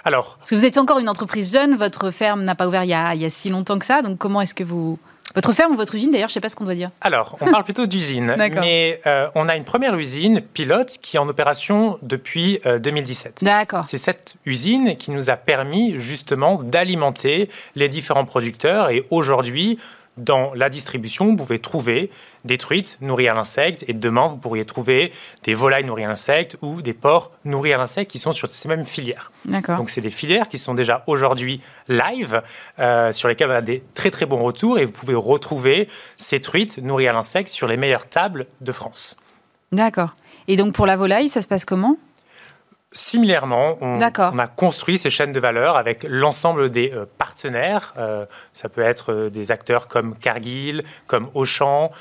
Alors, Parce que vous êtes encore une entreprise jeune, votre ferme n'a pas ouvert il y, a, il y a si longtemps que ça, donc comment est-ce que vous... Votre ferme ou votre usine, d'ailleurs, je ne sais pas ce qu'on doit dire. Alors, on parle plutôt d'usine, mais euh, on a une première usine pilote qui est en opération depuis 2017. Euh, D'accord. C'est cette usine qui nous a permis justement d'alimenter les différents producteurs et aujourd'hui, dans la distribution, vous pouvez trouver des truites nourries à l'insecte et demain, vous pourriez trouver des volailles nourries à l'insecte ou des porcs nourris à l'insecte qui sont sur ces mêmes filières. Donc, c'est des filières qui sont déjà aujourd'hui live, euh, sur lesquelles on a des très très bons retours et vous pouvez retrouver ces truites nourries à l'insecte sur les meilleures tables de France. D'accord. Et donc, pour la volaille, ça se passe comment? Similairement, on, a construit ces chaînes de valeur avec l'ensemble des euh, partenaires. Euh, ça peut être euh, des acteurs comme Cargill, comme Auchan,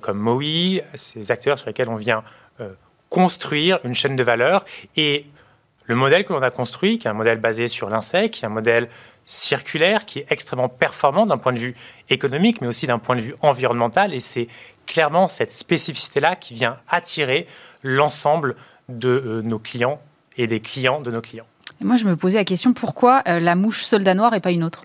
comme Mowi, ces acteurs sur lesquels on vient construire une chaîne de valeur. Et le modèle que l'on a construit, qui est un modèle basé sur l'insecte, qui est un modèle circulaire, qui est extrêmement performant d'un point de vue économique, mais aussi d'un point de vue environnemental. Et c'est clairement cette spécificité-là qui vient attirer l'ensemble de nos clients et des clients de nos clients. Et moi, je me posais la question pourquoi euh, la mouche soldat noir et pas une autre?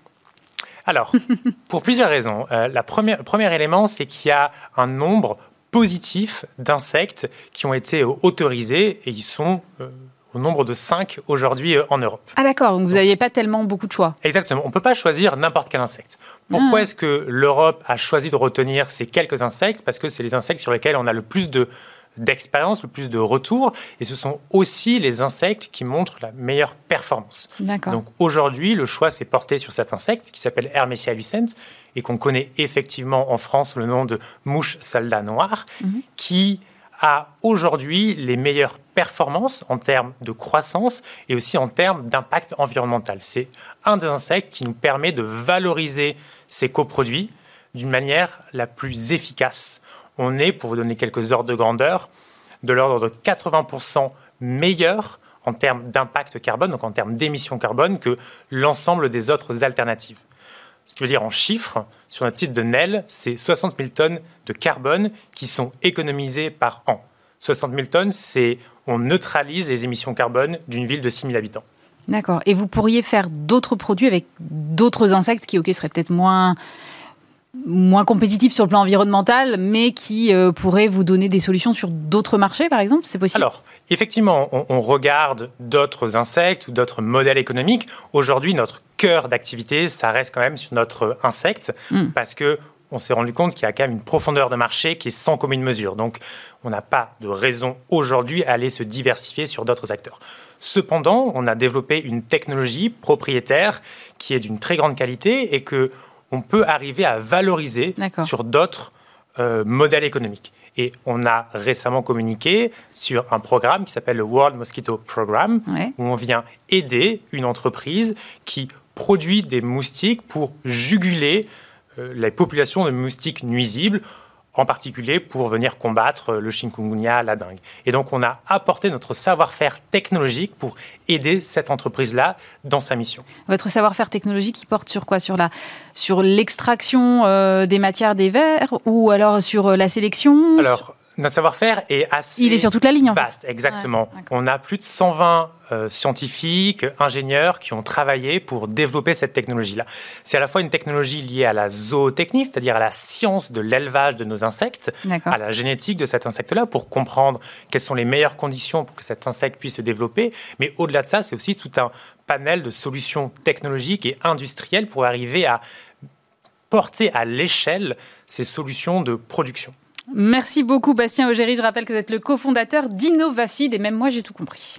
Alors, pour plusieurs raisons. Euh, la première, le premier élément, c'est qu'il y a un nombre positif d'insectes qui ont été autorisés et ils sont euh, au nombre de 5 aujourd'hui en Europe. Ah d'accord, donc vous n'aviez pas tellement beaucoup de choix. Exactement, on ne peut pas choisir n'importe quel insecte. Pourquoi ah. est-ce que l'Europe a choisi de retenir ces quelques insectes? Parce que c'est les insectes sur lesquels on a le plus de d'expérience, le plus de retours, et ce sont aussi les insectes qui montrent la meilleure performance. Donc aujourd'hui, le choix s'est porté sur cet insecte qui s'appelle Hermesia lucent et qu'on connaît effectivement en France le nom de mouche soldat noire, mhm. qui a aujourd'hui les meilleures performances en termes de croissance et aussi en termes d'impact environnemental. C'est un des insectes qui nous permet de valoriser ces coproduits d'une manière la plus efficace on est, pour vous donner quelques ordres de grandeur, de l'ordre de 80% meilleur en termes d'impact carbone, donc en termes d'émissions carbone, que l'ensemble des autres alternatives. ce qui veut dire en chiffres, sur notre site de Nel, c'est 60 000 tonnes de carbone qui sont économisées par an. 60 000 tonnes, c'est on neutralise les émissions carbone d'une ville de 6 000 habitants. D'accord. Et vous pourriez faire d'autres produits avec d'autres insectes qui, ok, seraient peut-être moins moins compétitifs sur le plan environnemental, mais qui euh, pourraient vous donner des solutions sur d'autres marchés, par exemple C'est possible? Alors, effectivement, on, regarde d'autres insectes ou d'autres modèles économiques. Aujourd'hui, notre cœur d'activité, ça reste quand même sur notre insecte, hmm. parce que on s'est rendu compte qu'il y a quand même une profondeur de marché qui est sans commune mesure. Donc, on n'a pas de raison aujourd'hui à aller se diversifier sur d'autres acteurs. Cependant, on a développé une technologie propriétaire qui est d'une très grande qualité et que on peut arriver à valoriser sur d'autres euh, modèles économiques. Et on a récemment communiqué sur un programme qui s'appelle le World Mosquito Program, où on vient aider une entreprise qui produit des moustiques pour juguler euh, les populations de moustiques nuisibles en particulier pour venir combattre le chikungunya, la dengue. Et donc, on a apporté notre savoir-faire technologique pour aider cette entreprise-là dans sa mission. Votre savoir-faire technologique, il porte sur quoi? Sur la sur l'extraction euh, des matières des vers ou alors sur euh, la sélection? Alors, notre savoir-faire est assez Il est sur toute la ligne, vaste, exactement. on a plus de 120 euh, scientifiques, ingénieurs qui ont travaillé pour développer cette technologie-là. C'est à la fois une technologie liée à la zootechnie, c'est-à-dire à la science de l'élevage de nos insectes, à la génétique de cet insecte-là, pour comprendre quelles sont les meilleures conditions pour que cet insecte puisse se développer. Mais au-delà de ça, c'est aussi tout un panel de solutions technologiques et industrielles pour arriver à porter à l'échelle ces solutions de production. Merci beaucoup Bastien Augéry. Je rappelle que vous êtes le cofondateur d'Innovafid et même moi j'ai tout compris.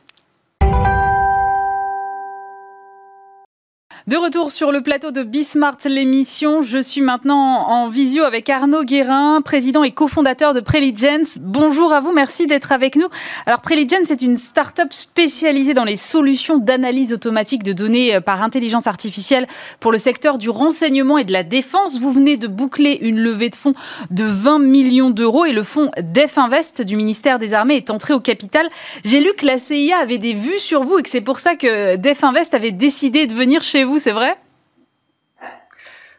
De retour sur le plateau de Bismart, l'émission. Je suis maintenant en visio avec Arnaud Guérin, président et cofondateur de Preligence. Bonjour à vous, merci d'être avec nous. Alors, Preligence est une start-up spécialisée dans les solutions d'analyse automatique de données euh, par intelligence artificielle pour le secteur du renseignement et de la défense. Vous venez de boucler une levée de fonds de 20 millions d'euros et le fonds Def Invest du ministère des Armées est entré au capital. J'ai lu que la CIA avait des vues sur vous et que c'est pour ça que Def Invest avait décidé de venir chez vous c'est vrai?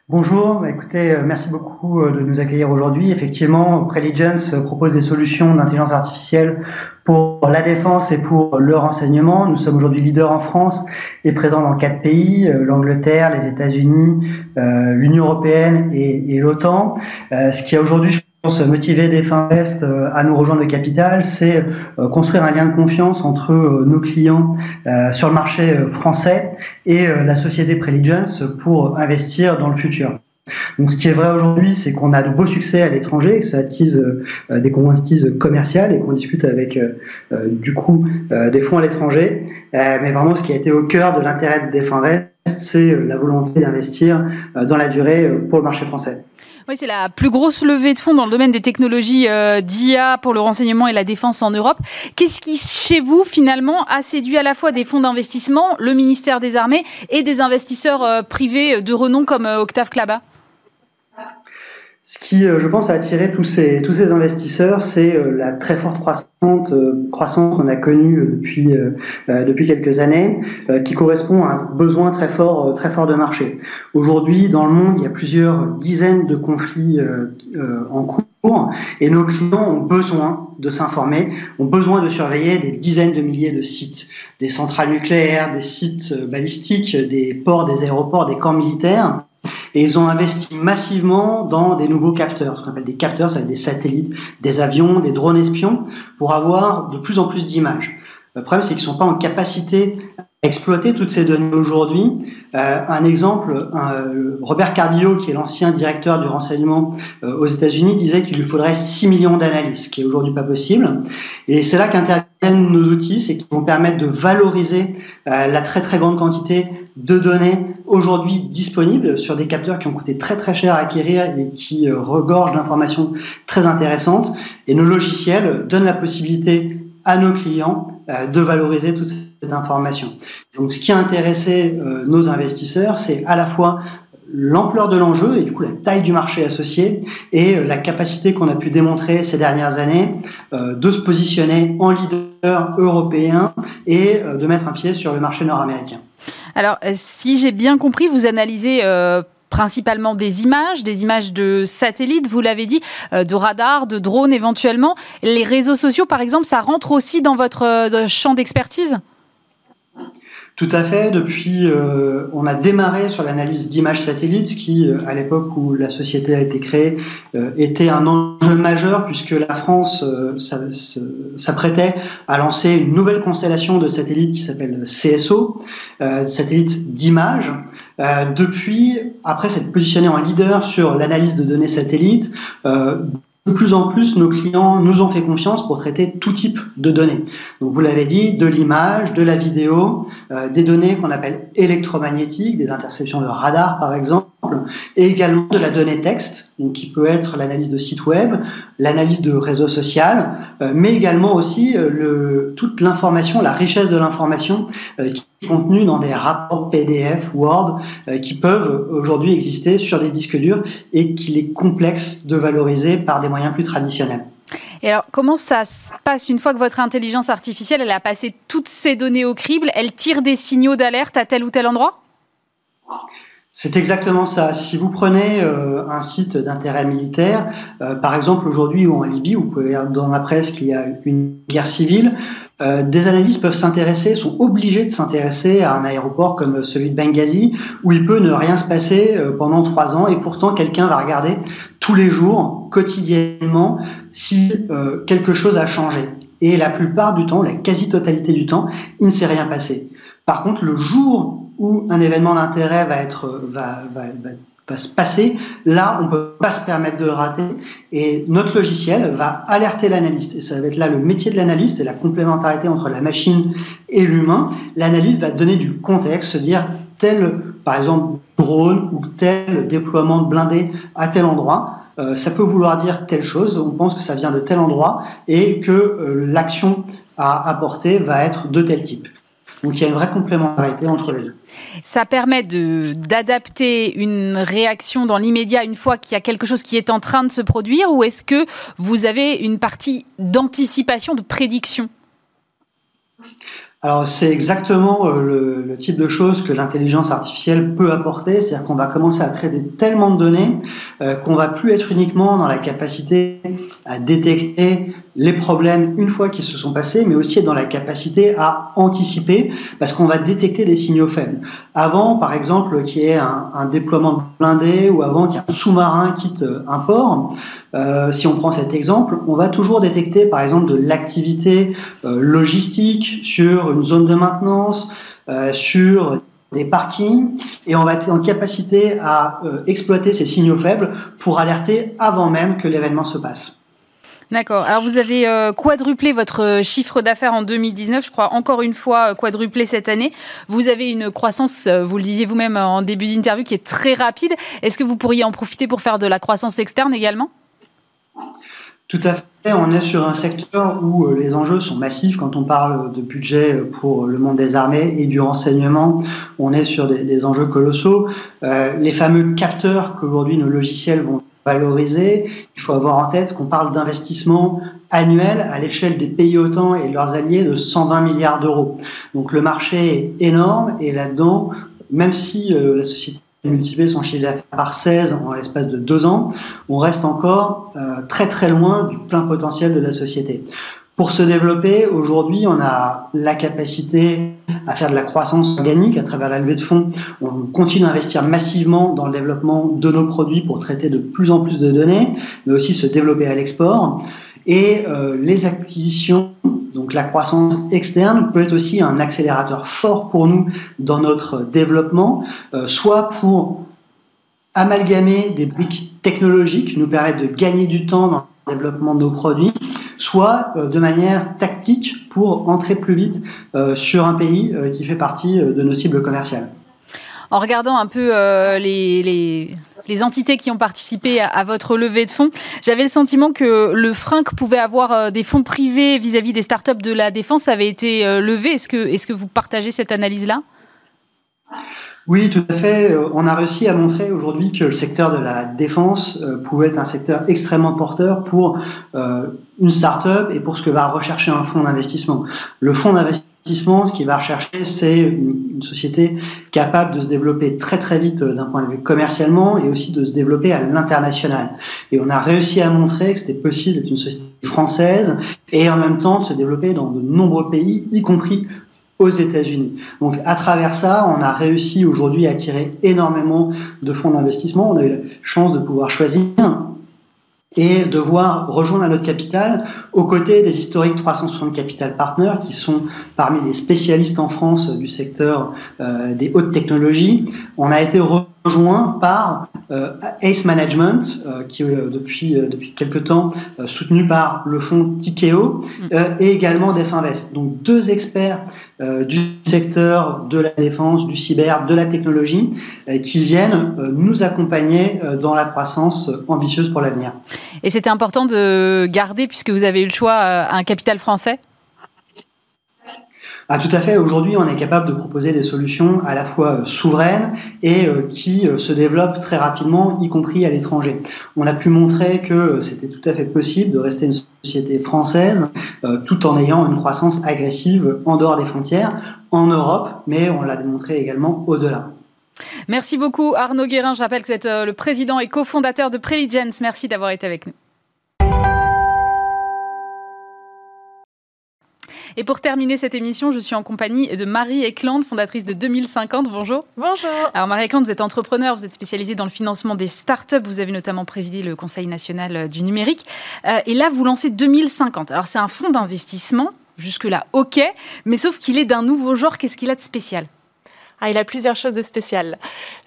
Bonjour, bah, écoutez, euh, merci beaucoup euh, de nous accueillir aujourd'hui. Effectivement, Preligence propose des solutions d'intelligence artificielle pour la défense et pour le renseignement. Nous sommes aujourd'hui leaders en France et présents dans quatre pays, euh, l'Angleterre, les États-Unis, l'Union européenne et, l'OTAN. ce qui a aujourd'hui motiver des fins est euh, à nous rejoindre le capital, c'est euh, construire un lien de confiance entre euh, nos clients sur le marché français et la société Preligence pour investir dans le futur. Donc, ce qui est vrai aujourd'hui, c'est qu'on a de beaux succès à l'étranger, que ça attise des convoitises commerciales et qu'on discute avec, du coup, des fonds à l'étranger. mais vraiment, ce qui a été au cœur de l'intérêt des fins c'est la volonté d'investir dans la durée pour le marché français. Oui, c'est la plus grosse levée de fonds dans le domaine des technologies euh, d'IA pour le renseignement et la défense en Europe. Qu'est-ce qui, chez vous, finalement, a séduit à la fois des fonds d'investissement, le ministère des Armées et des investisseurs euh, privés de renom comme euh, Octave Klaba? Ce qui, euh, je pense, a attiré tous ces, tous ces investisseurs, c'est euh, la très forte croissance, euh, croissance qu'on a connue depuis, depuis quelques années, qui correspond à un besoin très fort, très fort de marché. Aujourd'hui, dans le monde, il y a plusieurs dizaines de conflits en cours et nos clients ont besoin de s'informer, ont besoin de surveiller des dizaines de milliers de sites, des centrales nucléaires, des sites balistiques, des ports, des aéroports, des camps militaires et ils ont investi massivement dans des nouveaux capteurs, ce qu'on appelle des capteurs, ça va être des satellites, des avions, des drones espions, pour avoir de plus en plus d'images. Le problème, c'est qu'ils ne sont pas en capacité exploiter toutes ces données aujourd'hui. Euh, un exemple, Robert Cardillo, qui est l'ancien directeur du renseignement euh, aux États-Unis, disait qu'il lui faudrait 6 millions d'analyses, ce qui est aujourd'hui pas possible. Et c'est là qu'interviennent nos outils, c'est qu'ils vont permettre de valoriser euh, la très très grande quantité de données aujourd'hui disponibles sur des capteurs qui ont coûté très très cher à acquérir et qui euh, regorgent d'informations très intéressantes. Et nos logiciels donnent la possibilité à nos clients euh, de valoriser toutes ces informations. Donc ce qui a intéressé euh, nos investisseurs, c'est à la fois l'ampleur de l'enjeu et du coup la taille du marché associé et la capacité qu'on a pu démontrer ces dernières années de se positionner en leader européen et de mettre un pied sur le marché nord-américain. Alors, euh, si j'ai bien compris, vous analysez euh, principalement des images, des images de satellites, vous l'avez dit, de radars, de drones éventuellement. Les réseaux sociaux, par exemple, ça rentre aussi dans votre champ d'expertise? Tout à fait. Depuis, euh, on a démarré sur l'analyse d'images satellites, qui, euh, à l'époque où la société a été créée, euh, était un enjeu majeur puisque la France s'apprêtait à lancer une nouvelle constellation de satellites qui s'appelle CSO, satellite d'images. depuis, après s'être positionné en leader sur l'analyse de données satellites, de plus en plus, nos clients nous ont fait confiance pour traiter tout type de données. Donc, vous l'avez dit, de l'image, de la vidéo, euh, des données qu'on appelle électromagnétiques, des interceptions de radar par exemple, et également de la donnée texte, donc qui peut être l'analyse de sites web, l'analyse de réseaux sociaux, euh, mais également aussi euh, toute l'information, la richesse de l'information qui est contenue dans des rapports PDF, Word, qui peuvent aujourd'hui exister sur des disques durs et qu'il est complexe de valoriser par des moyens plus traditionnels. Et alors, comment ça se passe une fois que votre intelligence artificielle, elle a passé toutes ces données au crible, elle tire des signaux d'alerte à tel ou tel endroit? C'est exactement ça. Si vous prenez euh, un site d'intérêt militaire, euh, par exemple aujourd'hui ou en Libye, vous pouvez dans la presse qu'il y a une guerre civile, euh, des analystes peuvent s'intéresser, sont obligés de s'intéresser à un aéroport comme celui de Benghazi, où il peut ne rien se passer pendant trois ans, et pourtant quelqu'un va regarder tous les jours, quotidiennement, si quelque chose a changé. Et la plupart du temps, la quasi-totalité du temps, il ne s'est rien passé. Par contre, le jour où un événement d'intérêt va être va, se passer, là on peut pas se permettre de le rater et notre logiciel va alerter l'analyste et ça va être là le métier de l'analyste et la complémentarité entre la machine et l'humain. L'analyste va donner du contexte, se dire tel par exemple drone ou tel déploiement de blindés à tel endroit. Euh, ça peut vouloir dire telle chose, on pense que ça vient de tel endroit et que euh, l'action à apporter va être de tel type. Donc il y a une vraie complémentarité entre les deux. Ça permet d'adapter une réaction dans l'immédiat une fois qu'il y a quelque chose qui est en train de se produire ou est-ce que vous avez une partie d'anticipation, de prédiction? Alors c'est exactement euh, le, le, type de choses que l'intelligence artificielle peut apporter, c'est-à-dire qu'on va commencer à traiter tellement de données euh, qu'on va plus être uniquement dans la capacité à détecter les problèmes une fois qu'ils se sont passés, mais aussi dans la capacité à anticiper, parce qu'on va détecter des signaux faibles. Avant, par exemple, qu'il y ait un, déploiement blindé ou avant qu'un sous-marin quitte un port, euh, si on prend cet exemple, on va toujours détecter par exemple de l'activité euh, logistique sur une zone de maintenance, euh, sur des parkings, et on va être en capacité à exploiter ces signaux faibles pour alerter avant même que l'événement se passe. D'accord. Alors vous avez quadruplé votre chiffre d'affaires en 2019, je crois encore une fois quadruplé cette année. Vous avez une croissance, vous le disiez vous-même en début d'interview, qui est très rapide. Est-ce que vous pourriez en profiter pour faire de la croissance externe également? Tout à fait. On est sur un secteur où euh, les enjeux sont massifs. Quand on parle de budget pour le monde des armées et du renseignement, on est sur des, enjeux colossaux. Euh, les fameux capteurs qu'aujourd'hui nos logiciels vont il faut avoir en tête qu'on parle d'investissement annuel à l'échelle des pays OTAN et de leurs alliés de 120 milliards d'euros. Donc le marché est énorme et là-dedans, même si euh, la société multiplier son chiffre d'affaires par 16 en l'espace de deux ans, on reste encore euh, très très loin du plein potentiel de la société. Pour se développer, aujourd'hui, on a la capacité à faire de la croissance organique à travers la levée de fonds. On continue d'investir massivement dans le développement de nos produits pour traiter de plus en plus de données, mais aussi se développer à l'export. Et euh, les acquisitions donc la croissance externe peut être aussi un accélérateur fort pour nous dans notre développement, euh, soit pour amalgamer des briques technologiques, nous permettre de gagner du temps dans développement de nos produits, soit euh, de manière tactique pour entrer plus vite euh, sur un pays qui fait partie de nos cibles commerciales. En regardant un peu les les entités qui ont participé à, votre levée de fonds. J'avais le sentiment que le frein que pouvait avoir euh, des fonds privés vis-à-vis des startups de la défense avait été euh, levé. Est-ce que, est que vous partagez cette analyse-là? Oui, tout à fait. Euh, on a réussi à montrer aujourd'hui que le secteur de la défense pouvait être un secteur extrêmement porteur pour une start-up et pour ce que va rechercher un fonds d'investissement. Le fonds d'investissement ce qu'il va rechercher, c'est une, société capable de se développer très très vite euh, d'un point de vue commercialement et aussi de se développer à l'international. Et on a réussi à montrer que c'était possible d'être une société française et en même temps de se développer dans de nombreux pays, y compris aux États-Unis. Donc à travers ça, on a réussi aujourd'hui à attirer énormément de fonds d'investissement. On a eu la chance de pouvoir choisir et de voir rejoindre notre capital aux côtés des historiques 360 Capital Partners qui sont parmi les spécialistes en France du secteur euh, des hautes technologies. On a été rejoint par euh, Ace Management, euh, qui euh, depuis depuis quelque temps soutenu par le fonds Tikeo mm. et également Definvest. Donc deux experts du secteur de la défense, du cyber, de la technologie, qui viennent nous accompagner dans la croissance ambitieuse pour l'avenir. Et c'était important de garder, puisque vous avez eu le choix, un capital français? Ah, tout à fait. Aujourd'hui, on est capable de proposer des solutions à la fois euh, souveraines et euh, qui euh, se développent très rapidement, y compris à l'étranger. On a pu montrer que c'était tout à fait possible de rester une société française tout en ayant une croissance agressive en dehors des frontières, en Europe, mais on l'a démontré également au-delà. Merci beaucoup Arnaud Guérin. Je rappelle que vous êtes le président et cofondateur de Preligence. Merci d'avoir été avec nous. Et pour terminer cette émission, je suis en compagnie de Marie Eklund, fondatrice de 2050. Bonjour. Bonjour. Alors Marie Eklund, vous êtes entrepreneur, vous êtes spécialisée dans le financement des startups, vous avez notamment présidé le Conseil national euh, du numérique. Euh, et là, vous lancez 2050. Alors c'est un fonds d'investissement, jusque-là ok, mais sauf qu'il est d'un nouveau genre, qu'est-ce qu'il a de spécial? Ah, il a plusieurs choses de spéciales.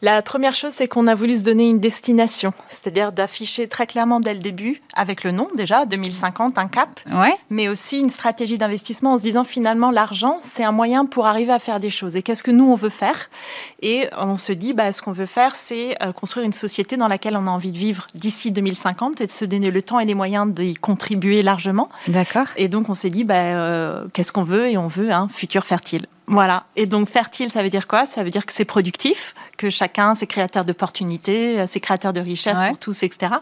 La première chose, c'est qu'on a voulu se donner une destination, c'est-à-dire d'afficher très clairement dès le début, avec le nom déjà, 2050, un cap, ouais. mais aussi une stratégie d'investissement en se disant finalement l'argent, c'est un moyen pour arriver à faire des choses. Et qu'est-ce que nous, on veut faire? Et on se dit, bah, ce qu'on veut faire, c'est euh, construire une société dans laquelle on a envie de vivre d'ici 2050 et de se donner le temps et les moyens d'y contribuer largement. D'accord. Et donc, on s'est dit, bah, euh, qu'est-ce qu'on veut? Et on veut un futur fertile. Voilà. Et donc fertile, ça veut dire quoi? Ça veut dire que c'est productif, que chacun, c'est créateur d'opportunités, c'est créateur de richesses pour tous, etc.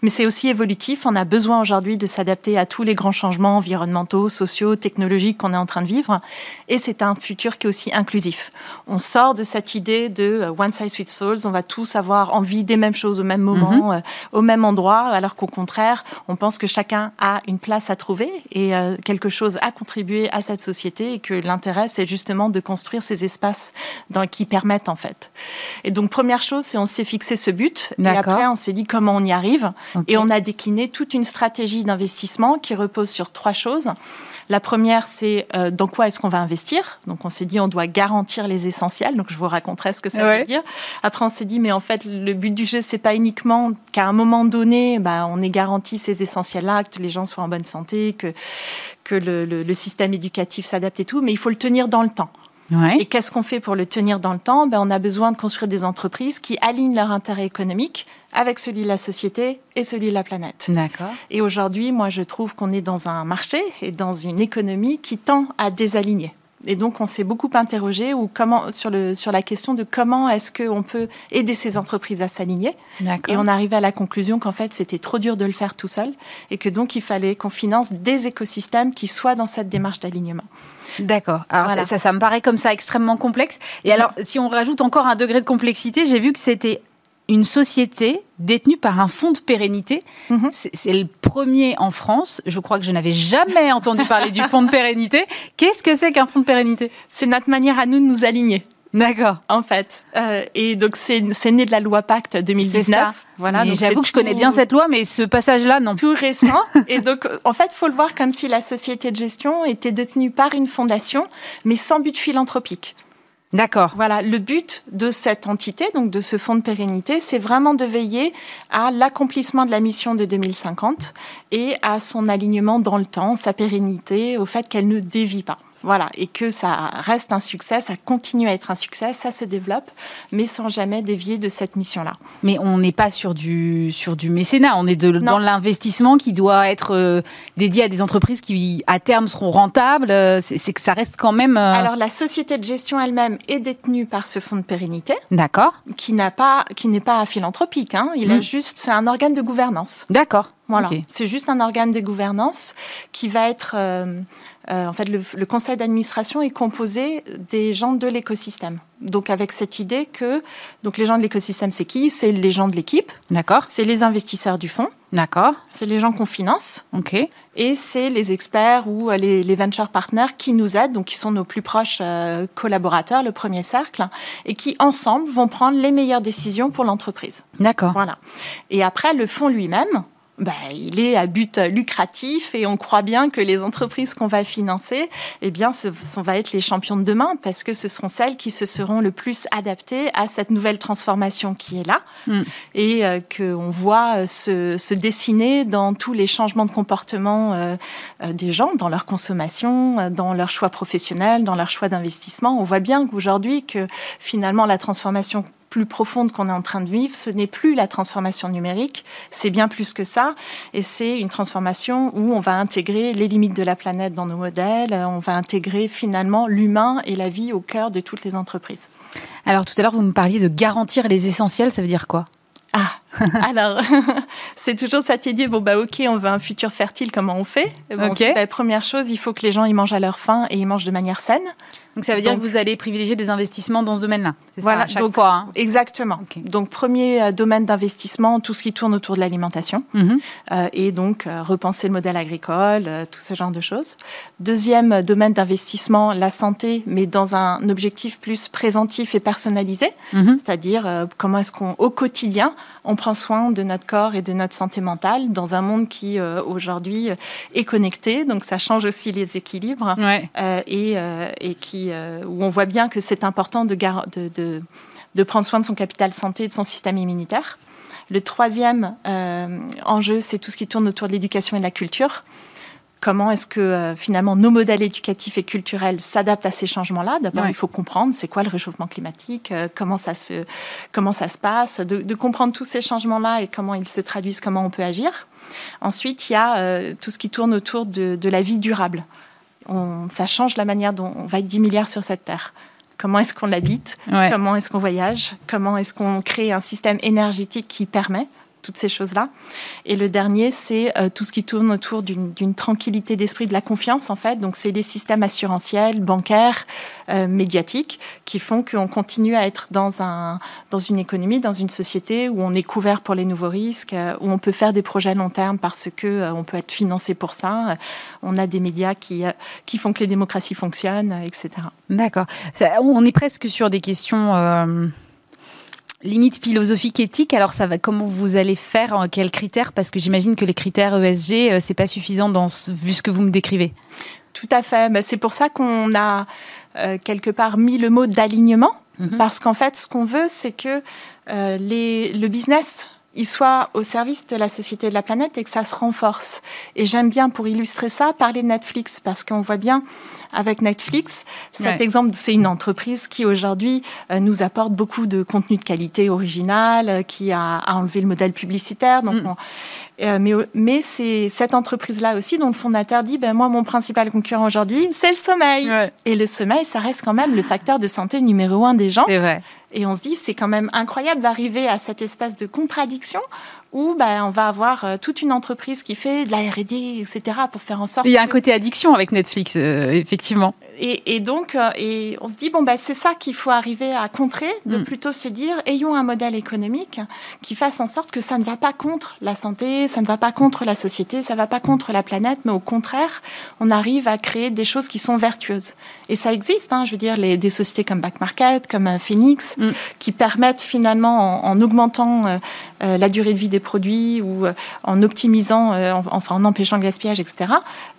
Mais c'est aussi évolutif. On a besoin aujourd'hui de s'adapter à tous les grands changements environnementaux, sociaux, technologiques qu'on est en train de vivre. Et c'est un futur qui est aussi inclusif. On sort de cette idée de euh, one size fits all. On va tous avoir envie des mêmes choses au même moment, mhm. euh, au même endroit, alors qu'au contraire, on pense que chacun a une place à trouver et euh, quelque chose à contribuer à cette société et que l'intérêt, c'est justement de construire ces espaces dans, qui permettent en fait. Et donc première chose, c'est on s'est fixé ce but et après on s'est dit comment on y arrive et on a décliné toute une stratégie d'investissement qui repose sur trois choses. La première, c'est euh, dans quoi est-ce qu'on va investir? Donc, on s'est dit, on doit garantir les essentiels. Donc, je vous raconterai ce que ça veut dire. Après, on s'est dit, mais en fait, le but du jeu, c'est pas uniquement qu'à un moment donné, bah, on ait garanti ces essentiels-là, que les gens soient en bonne santé, que, que le, le système éducatif s'adapte et tout, mais il faut le tenir dans le temps. Et qu'est-ce qu'on fait pour le tenir dans le temps? Ben, On a besoin de construire des entreprises qui alignent leur intérêt économique avec celui de la société et celui de la planète. D'accord. Et aujourd'hui, moi, je trouve qu'on est dans un marché et dans une économie qui tend à désaligner. Et donc, on s'est beaucoup interrogé ou comment, sur, le, sur la question de comment est-ce qu'on peut aider ces entreprises à s'aligner. Et on arrivait à la conclusion qu'en fait, c'était trop dur de le faire tout seul et que donc, il fallait qu'on finance des écosystèmes qui soient dans cette démarche d'alignement. D'accord. Alors ça, ça, me paraît comme ça extrêmement complexe. Et alors, si on rajoute encore un degré de complexité, j'ai vu que c'était une société détenue par un fonds de pérennité. Mhm. C'est le premier en France. Je crois que je n'avais jamais entendu parler du fonds de pérennité. Qu'est-ce que c'est qu'un fonds de pérennité? C'est notre manière à nous de nous aligner. D'accord. En fait. Euh, et donc, c'est né de la loi Pacte 2019. Voilà. J'avoue que je connais bien cette loi, mais ce passage-là, non. Tout récent. et donc, en fait, faut le voir comme si la société de gestion était détenue par une fondation, mais sans but philanthropique. D'accord. Voilà, le but de cette entité, donc de ce fonds de pérennité, c'est vraiment de veiller à l'accomplissement de la mission de 2050 et à son alignement dans le temps, sa pérennité, au fait qu'elle ne dévie pas. Voilà, et que ça reste un succès, ça continue à être un succès, ça se développe, mais sans jamais dévier de cette mission-là. Mais on n'est pas sur du, sur du mécénat, on est de, dans l'investissement qui doit être euh, dédié à des entreprises qui, à terme, seront rentables. Euh, c'est que ça reste quand même. Euh, Alors, la société de gestion elle-même est détenue par ce fonds de pérennité. D'accord. Qui n'a pas, qui n'est pas philanthropique, hein. il a hmm. juste, c'est un organe de gouvernance. D'accord. Voilà, c'est juste un organe de gouvernance qui va être euh, en fait, le, conseil d'administration est composé des gens de l'écosystème. Donc, avec cette idée que donc les gens de l'écosystème, c'est qui? C'est les gens de l'équipe. D'accord. C'est les investisseurs du fonds. D'accord. C'est les gens qu'on finance. Ok. Et c'est les experts ou euh, les, venture partners qui nous aident, donc qui sont nos plus proches euh, collaborateurs, le premier cercle, et qui ensemble vont prendre les meilleures décisions pour l'entreprise. D'accord. Voilà. Et après, le fonds lui-même, bah, il est à but lucratif et on croit bien que les entreprises qu'on va financer, eh bien, ce, va être les champions de demain parce que ce seront celles qui se seront le plus adaptées à cette nouvelle transformation qui est là mm. et euh, qu'on voit se, se, dessiner dans tous les changements de comportement euh, euh, des gens, dans leur consommation, dans leur choix professionnel, dans leur choix d'investissement. On voit bien qu'aujourd'hui que finalement la transformation plus profonde qu'on est en train de vivre, ce n'est plus la transformation numérique, c'est bien plus que ça, et c'est une transformation où on va intégrer les limites de la planète dans nos modèles, on va intégrer finalement l'humain et la vie au cœur de toutes les entreprises. Alors tout à l'heure, vous me parliez de garantir les essentiels, ça veut dire quoi? Ah, alors, c'est toujours cette idée, bon, bah, ok, on veut un futur fertile, comment on fait? Bon, bah, Première chose, il faut que les gens ils mangent à leur faim et ils mangent de manière saine. Donc ça veut dire que vous allez privilégier des investissements dans ce domaine-là. C'est voilà, ça, à chaque fois. Hein? Exactement. Donc premier euh, domaine d'investissement, tout ce qui tourne autour de l'alimentation mhm. euh, et donc euh, repenser le modèle agricole, tout ce genre de choses. Deuxième domaine d'investissement, la santé, mais dans un objectif plus préventif et personnalisé, mhm. c'est-à-dire comment est-ce qu'on au quotidien on prend soin de notre corps et de notre santé mentale dans un monde qui aujourd'hui est connecté, donc ça change aussi les équilibres et, et qui euh, où on voit bien que c'est important de, de, de, prendre soin de son capital santé et de son système immunitaire. Le troisième euh, enjeu, c'est tout ce qui tourne autour de l'éducation et de la culture. Comment est-ce que euh, finalement nos modèles éducatifs et culturels s'adaptent à ces changements-là. D'abord, il faut comprendre c'est quoi le réchauffement climatique, comment ça se comment ça se passe, de, comprendre tous ces changements-là et comment ils se traduisent, comment on peut agir. Ensuite, il y a tout ce qui tourne autour de, de la vie durable. Ça change la manière dont on va être 10 milliards sur cette terre. Comment est-ce qu'on l'habite? Comment est-ce qu'on voyage? Comment est-ce qu'on crée un système énergétique qui permet toutes ces choses-là. Et le dernier, c'est euh, tout ce qui tourne autour d'une tranquillité d'esprit, de la confiance, en fait. Donc, c'est les systèmes assurantiels, bancaires, euh, médiatiques, qui font qu'on continue à être dans, un, dans une économie, dans une société où on est couvert pour les nouveaux risques, euh, où on peut faire des projets long terme parce que on peut être financé pour ça. On a des médias qui, qui font que les démocraties fonctionnent, etc. D'accord. On est presque sur des questions limite philosophique éthique. Alors ça va comment vous allez faire quels critères? Parce que j'imagine que les critères ESG euh, c'est pas suffisant dans vu ce que vous me décrivez. Tout à fait. Bah, c'est pour ça qu'on a euh, quelque part mis le mot d'alignement mhm. parce qu'en fait ce qu'on veut c'est que euh, les, le business il soit au service de la société et de la planète et que ça se renforce. Et j'aime bien, pour illustrer ça, parler de Netflix, parce qu'on voit bien avec Netflix, cet exemple, c'est une entreprise qui aujourd'hui euh, nous apporte beaucoup de contenu de qualité original, euh, qui a, enlevé le modèle publicitaire. Donc mm. euh, mais, mais c'est cette entreprise-là aussi dont le fondateur dit ben moi mon principal concurrent aujourd'hui c'est le sommeil et le sommeil ça reste quand même le facteur de santé numéro un des gens. C'est vrai. Et on se dit, c'est quand même incroyable d'arriver à cette espèce de contradiction où ben, on va avoir euh, toute une entreprise qui fait de la R&D, etc., pour faire en sorte... Il y a un côté addiction avec Netflix, euh, effectivement. Et, donc, euh, et on se dit, bon, ben, c'est ça qu'il faut arriver à contrer, de mm. plutôt se dire, ayons un modèle économique qui fasse en sorte que ça ne va pas contre la santé, ça ne va pas contre la société, ça ne va pas contre la planète, mais au contraire, on arrive à créer des choses qui sont vertueuses. Et ça existe, hein, je veux dire, les, des sociétés comme Back Market, comme Phoenix, mm. qui permettent finalement, en, augmentant la durée de vie des produits ou euh, en optimisant, euh, enfin en empêchant le gaspillage, etc.,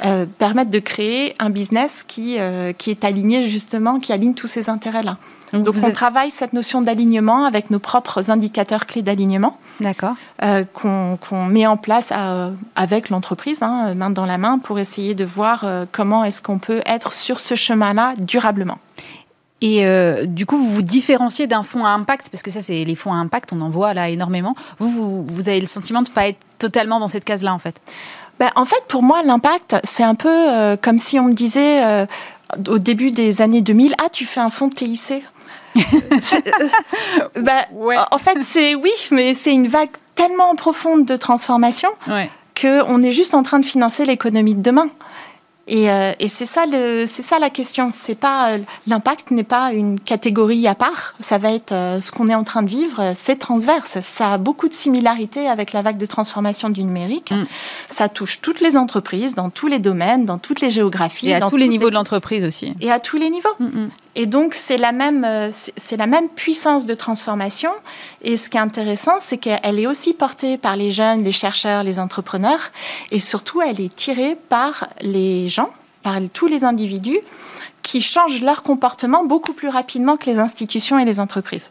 euh, permettent de créer un business qui, qui est aligné justement, qui aligne tous ces intérêts-là. Donc, on travaille cette notion d'alignement avec nos propres indicateurs clés d'alignement. D'accord. qu'on met en place avec l'entreprise, hein, main dans la main, pour essayer de voir comment est-ce qu'on peut être sur ce chemin-là durablement. Et euh, du coup, vous vous différenciez d'un fonds à impact, parce que ça, c'est les fonds à impact, on en voit là énormément. Vous, vous, avez le sentiment de ne pas être totalement dans cette case-là, en fait? Ben, En fait, pour moi, l'impact, c'est un peu euh, comme si on me disait euh, au début des années 2000, ah, tu fais un fonds de TIC. ben, En fait, c'est oui, mais c'est une vague tellement profonde de transformation. qu'on est juste en train de financer l'économie de demain. Et, euh, et c'est ça, c'est ça la question. C'est pas euh, l'impact n'est pas une catégorie à part. Ça va être euh, ce qu'on est en train de vivre. C'est transverse. Ça a beaucoup de similarités avec la vague de transformation du numérique. Mm. Ça touche toutes les entreprises, dans tous les domaines, dans toutes les géographies, et à tous les niveaux de l'entreprise aussi. Et à tous les niveaux. Mm, mm. Et donc, c'est la, même, euh, c'est la même puissance de transformation. Et ce qui est intéressant, c'est qu'elle est aussi portée par les jeunes, les chercheurs, les entrepreneurs. Et surtout, elle est tirée par les gens, par tous les individus qui changent leur comportement beaucoup plus rapidement que les institutions et les entreprises.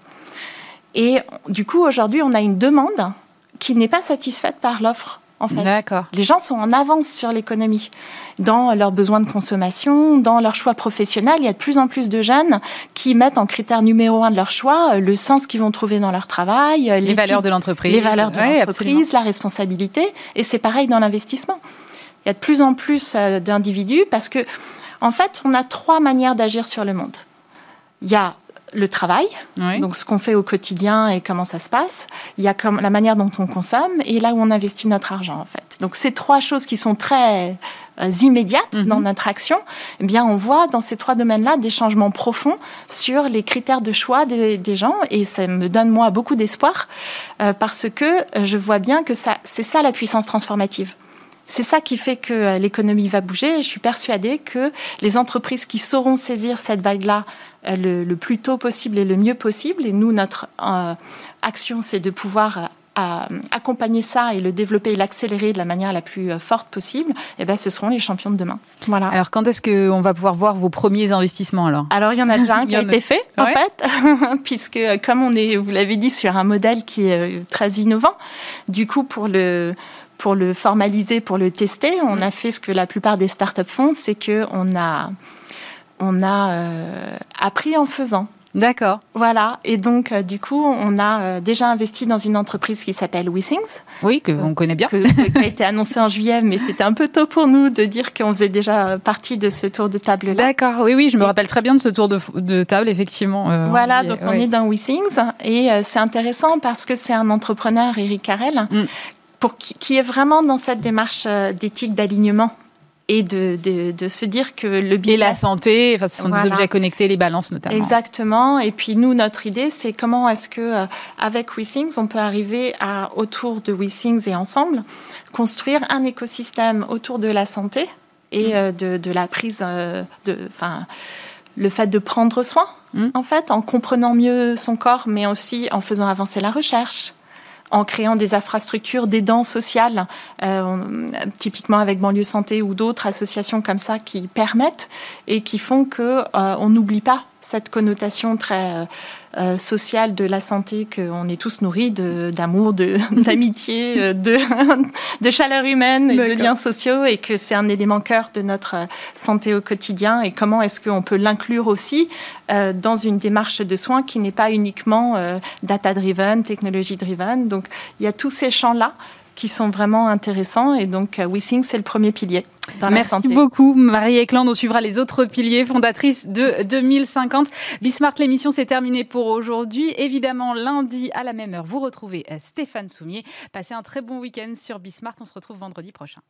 Et du coup, aujourd'hui, on a une demande qui n'est pas satisfaite par l'offre en fait. Les gens sont en avance sur l'économie, dans leurs besoins de consommation, dans leurs choix professionnels. Il y a de plus en plus de jeunes qui mettent en critère numéro un de leur choix euh, le sens qu'ils vont trouver dans leur travail, euh, les valeurs de l'entreprise, les valeurs de l'entreprise, la responsabilité. Et c'est pareil dans l'investissement. Il y a de plus en plus euh, d'individus parce que, en fait, on a trois manières d'agir sur le monde. Il y a le travail, donc ce qu'on fait au quotidien et comment ça se passe. Il y a comme la manière dont on consomme et là où on investit notre argent en fait. Donc ces trois choses qui sont très euh, immédiates mhm. dans notre action, eh bien on voit dans ces trois domaines-là des changements profonds sur les critères de choix des, gens et ça me donne moi beaucoup d'espoir euh, parce que je vois bien que ça c'est ça la puissance transformative. C'est ça qui fait que euh, l'économie va bouger et je suis persuadée que les entreprises qui sauront saisir cette vague-là euh, le, plus tôt possible et le mieux possible, et nous, notre euh, action, c'est de pouvoir accompagner ça et le développer et l'accélérer de la manière la plus forte possible, et eh ben, ce seront les champions de demain. Voilà. Alors, quand est-ce qu'on va pouvoir voir vos premiers investissements alors? Alors, il y en a déjà un qui a été fait, en fait, puisque comme on est, vous l'avez dit, sur un modèle qui est très innovant, du coup, pour le pour le formaliser, pour le tester, on a fait ce que la plupart des startups font, c'est que on a, on a euh, appris en faisant. D'accord. Voilà. Et donc, euh, du coup, on a euh, déjà investi dans une entreprise qui s'appelle WeSings. Oui, que on connaît bien. qui a été annoncé en juillet, mais c'était un peu tôt pour nous de dire qu'on faisait déjà partie de ce tour de table-là. D'accord. Oui, oui, je me rappelle très bien de ce tour de, table, effectivement. voilà. donc, on est dans WeSings. Et c'est intéressant parce que c'est un entrepreneur, Eric Carrel, mm pour qui, est vraiment dans cette démarche d'éthique d'alignement et de, de, se dire que le bien Et la santé, enfin, ce sont des objets connectés, les balances notamment. Exactement. Et puis nous, notre idée, c'est comment est-ce que euh, avec WeSings, on peut arriver à autour de WeSings et ensemble construire un écosystème autour de la santé et mm. euh, de, de, la prise de, enfin, le fait de prendre soin, mm. en fait, en comprenant mieux son corps, mais aussi en faisant avancer la recherche, en créant des infrastructures d'aidants sociales, euh, typiquement avec Banlieue Santé ou d'autres associations comme ça qui permettent et qui font que euh, on n'oublie pas cette connotation très euh, euh, sociale de la santé qu'on est tous nourris d'amour, d'amitié, euh, de, de, chaleur humaine et de liens sociaux et que c'est un élément cœur de notre santé au quotidien et comment est-ce qu'on peut l'inclure aussi dans une démarche de soins qui n'est pas uniquement data-driven, technology-driven. Donc il y a tous ces champs-là qui sont vraiment intéressants. Et donc, euh, WeSing, c'est le premier pilier. Merci santé. beaucoup, Marie Eklund. On suivra les autres piliers, fondatrice de 2050. Bismart, l'émission s'est terminée pour aujourd'hui. Évidemment, lundi à la même heure, vous retrouvez euh, Stéphane Soumier. Passez un très bon week-end sur Bismart. On se retrouve vendredi prochain.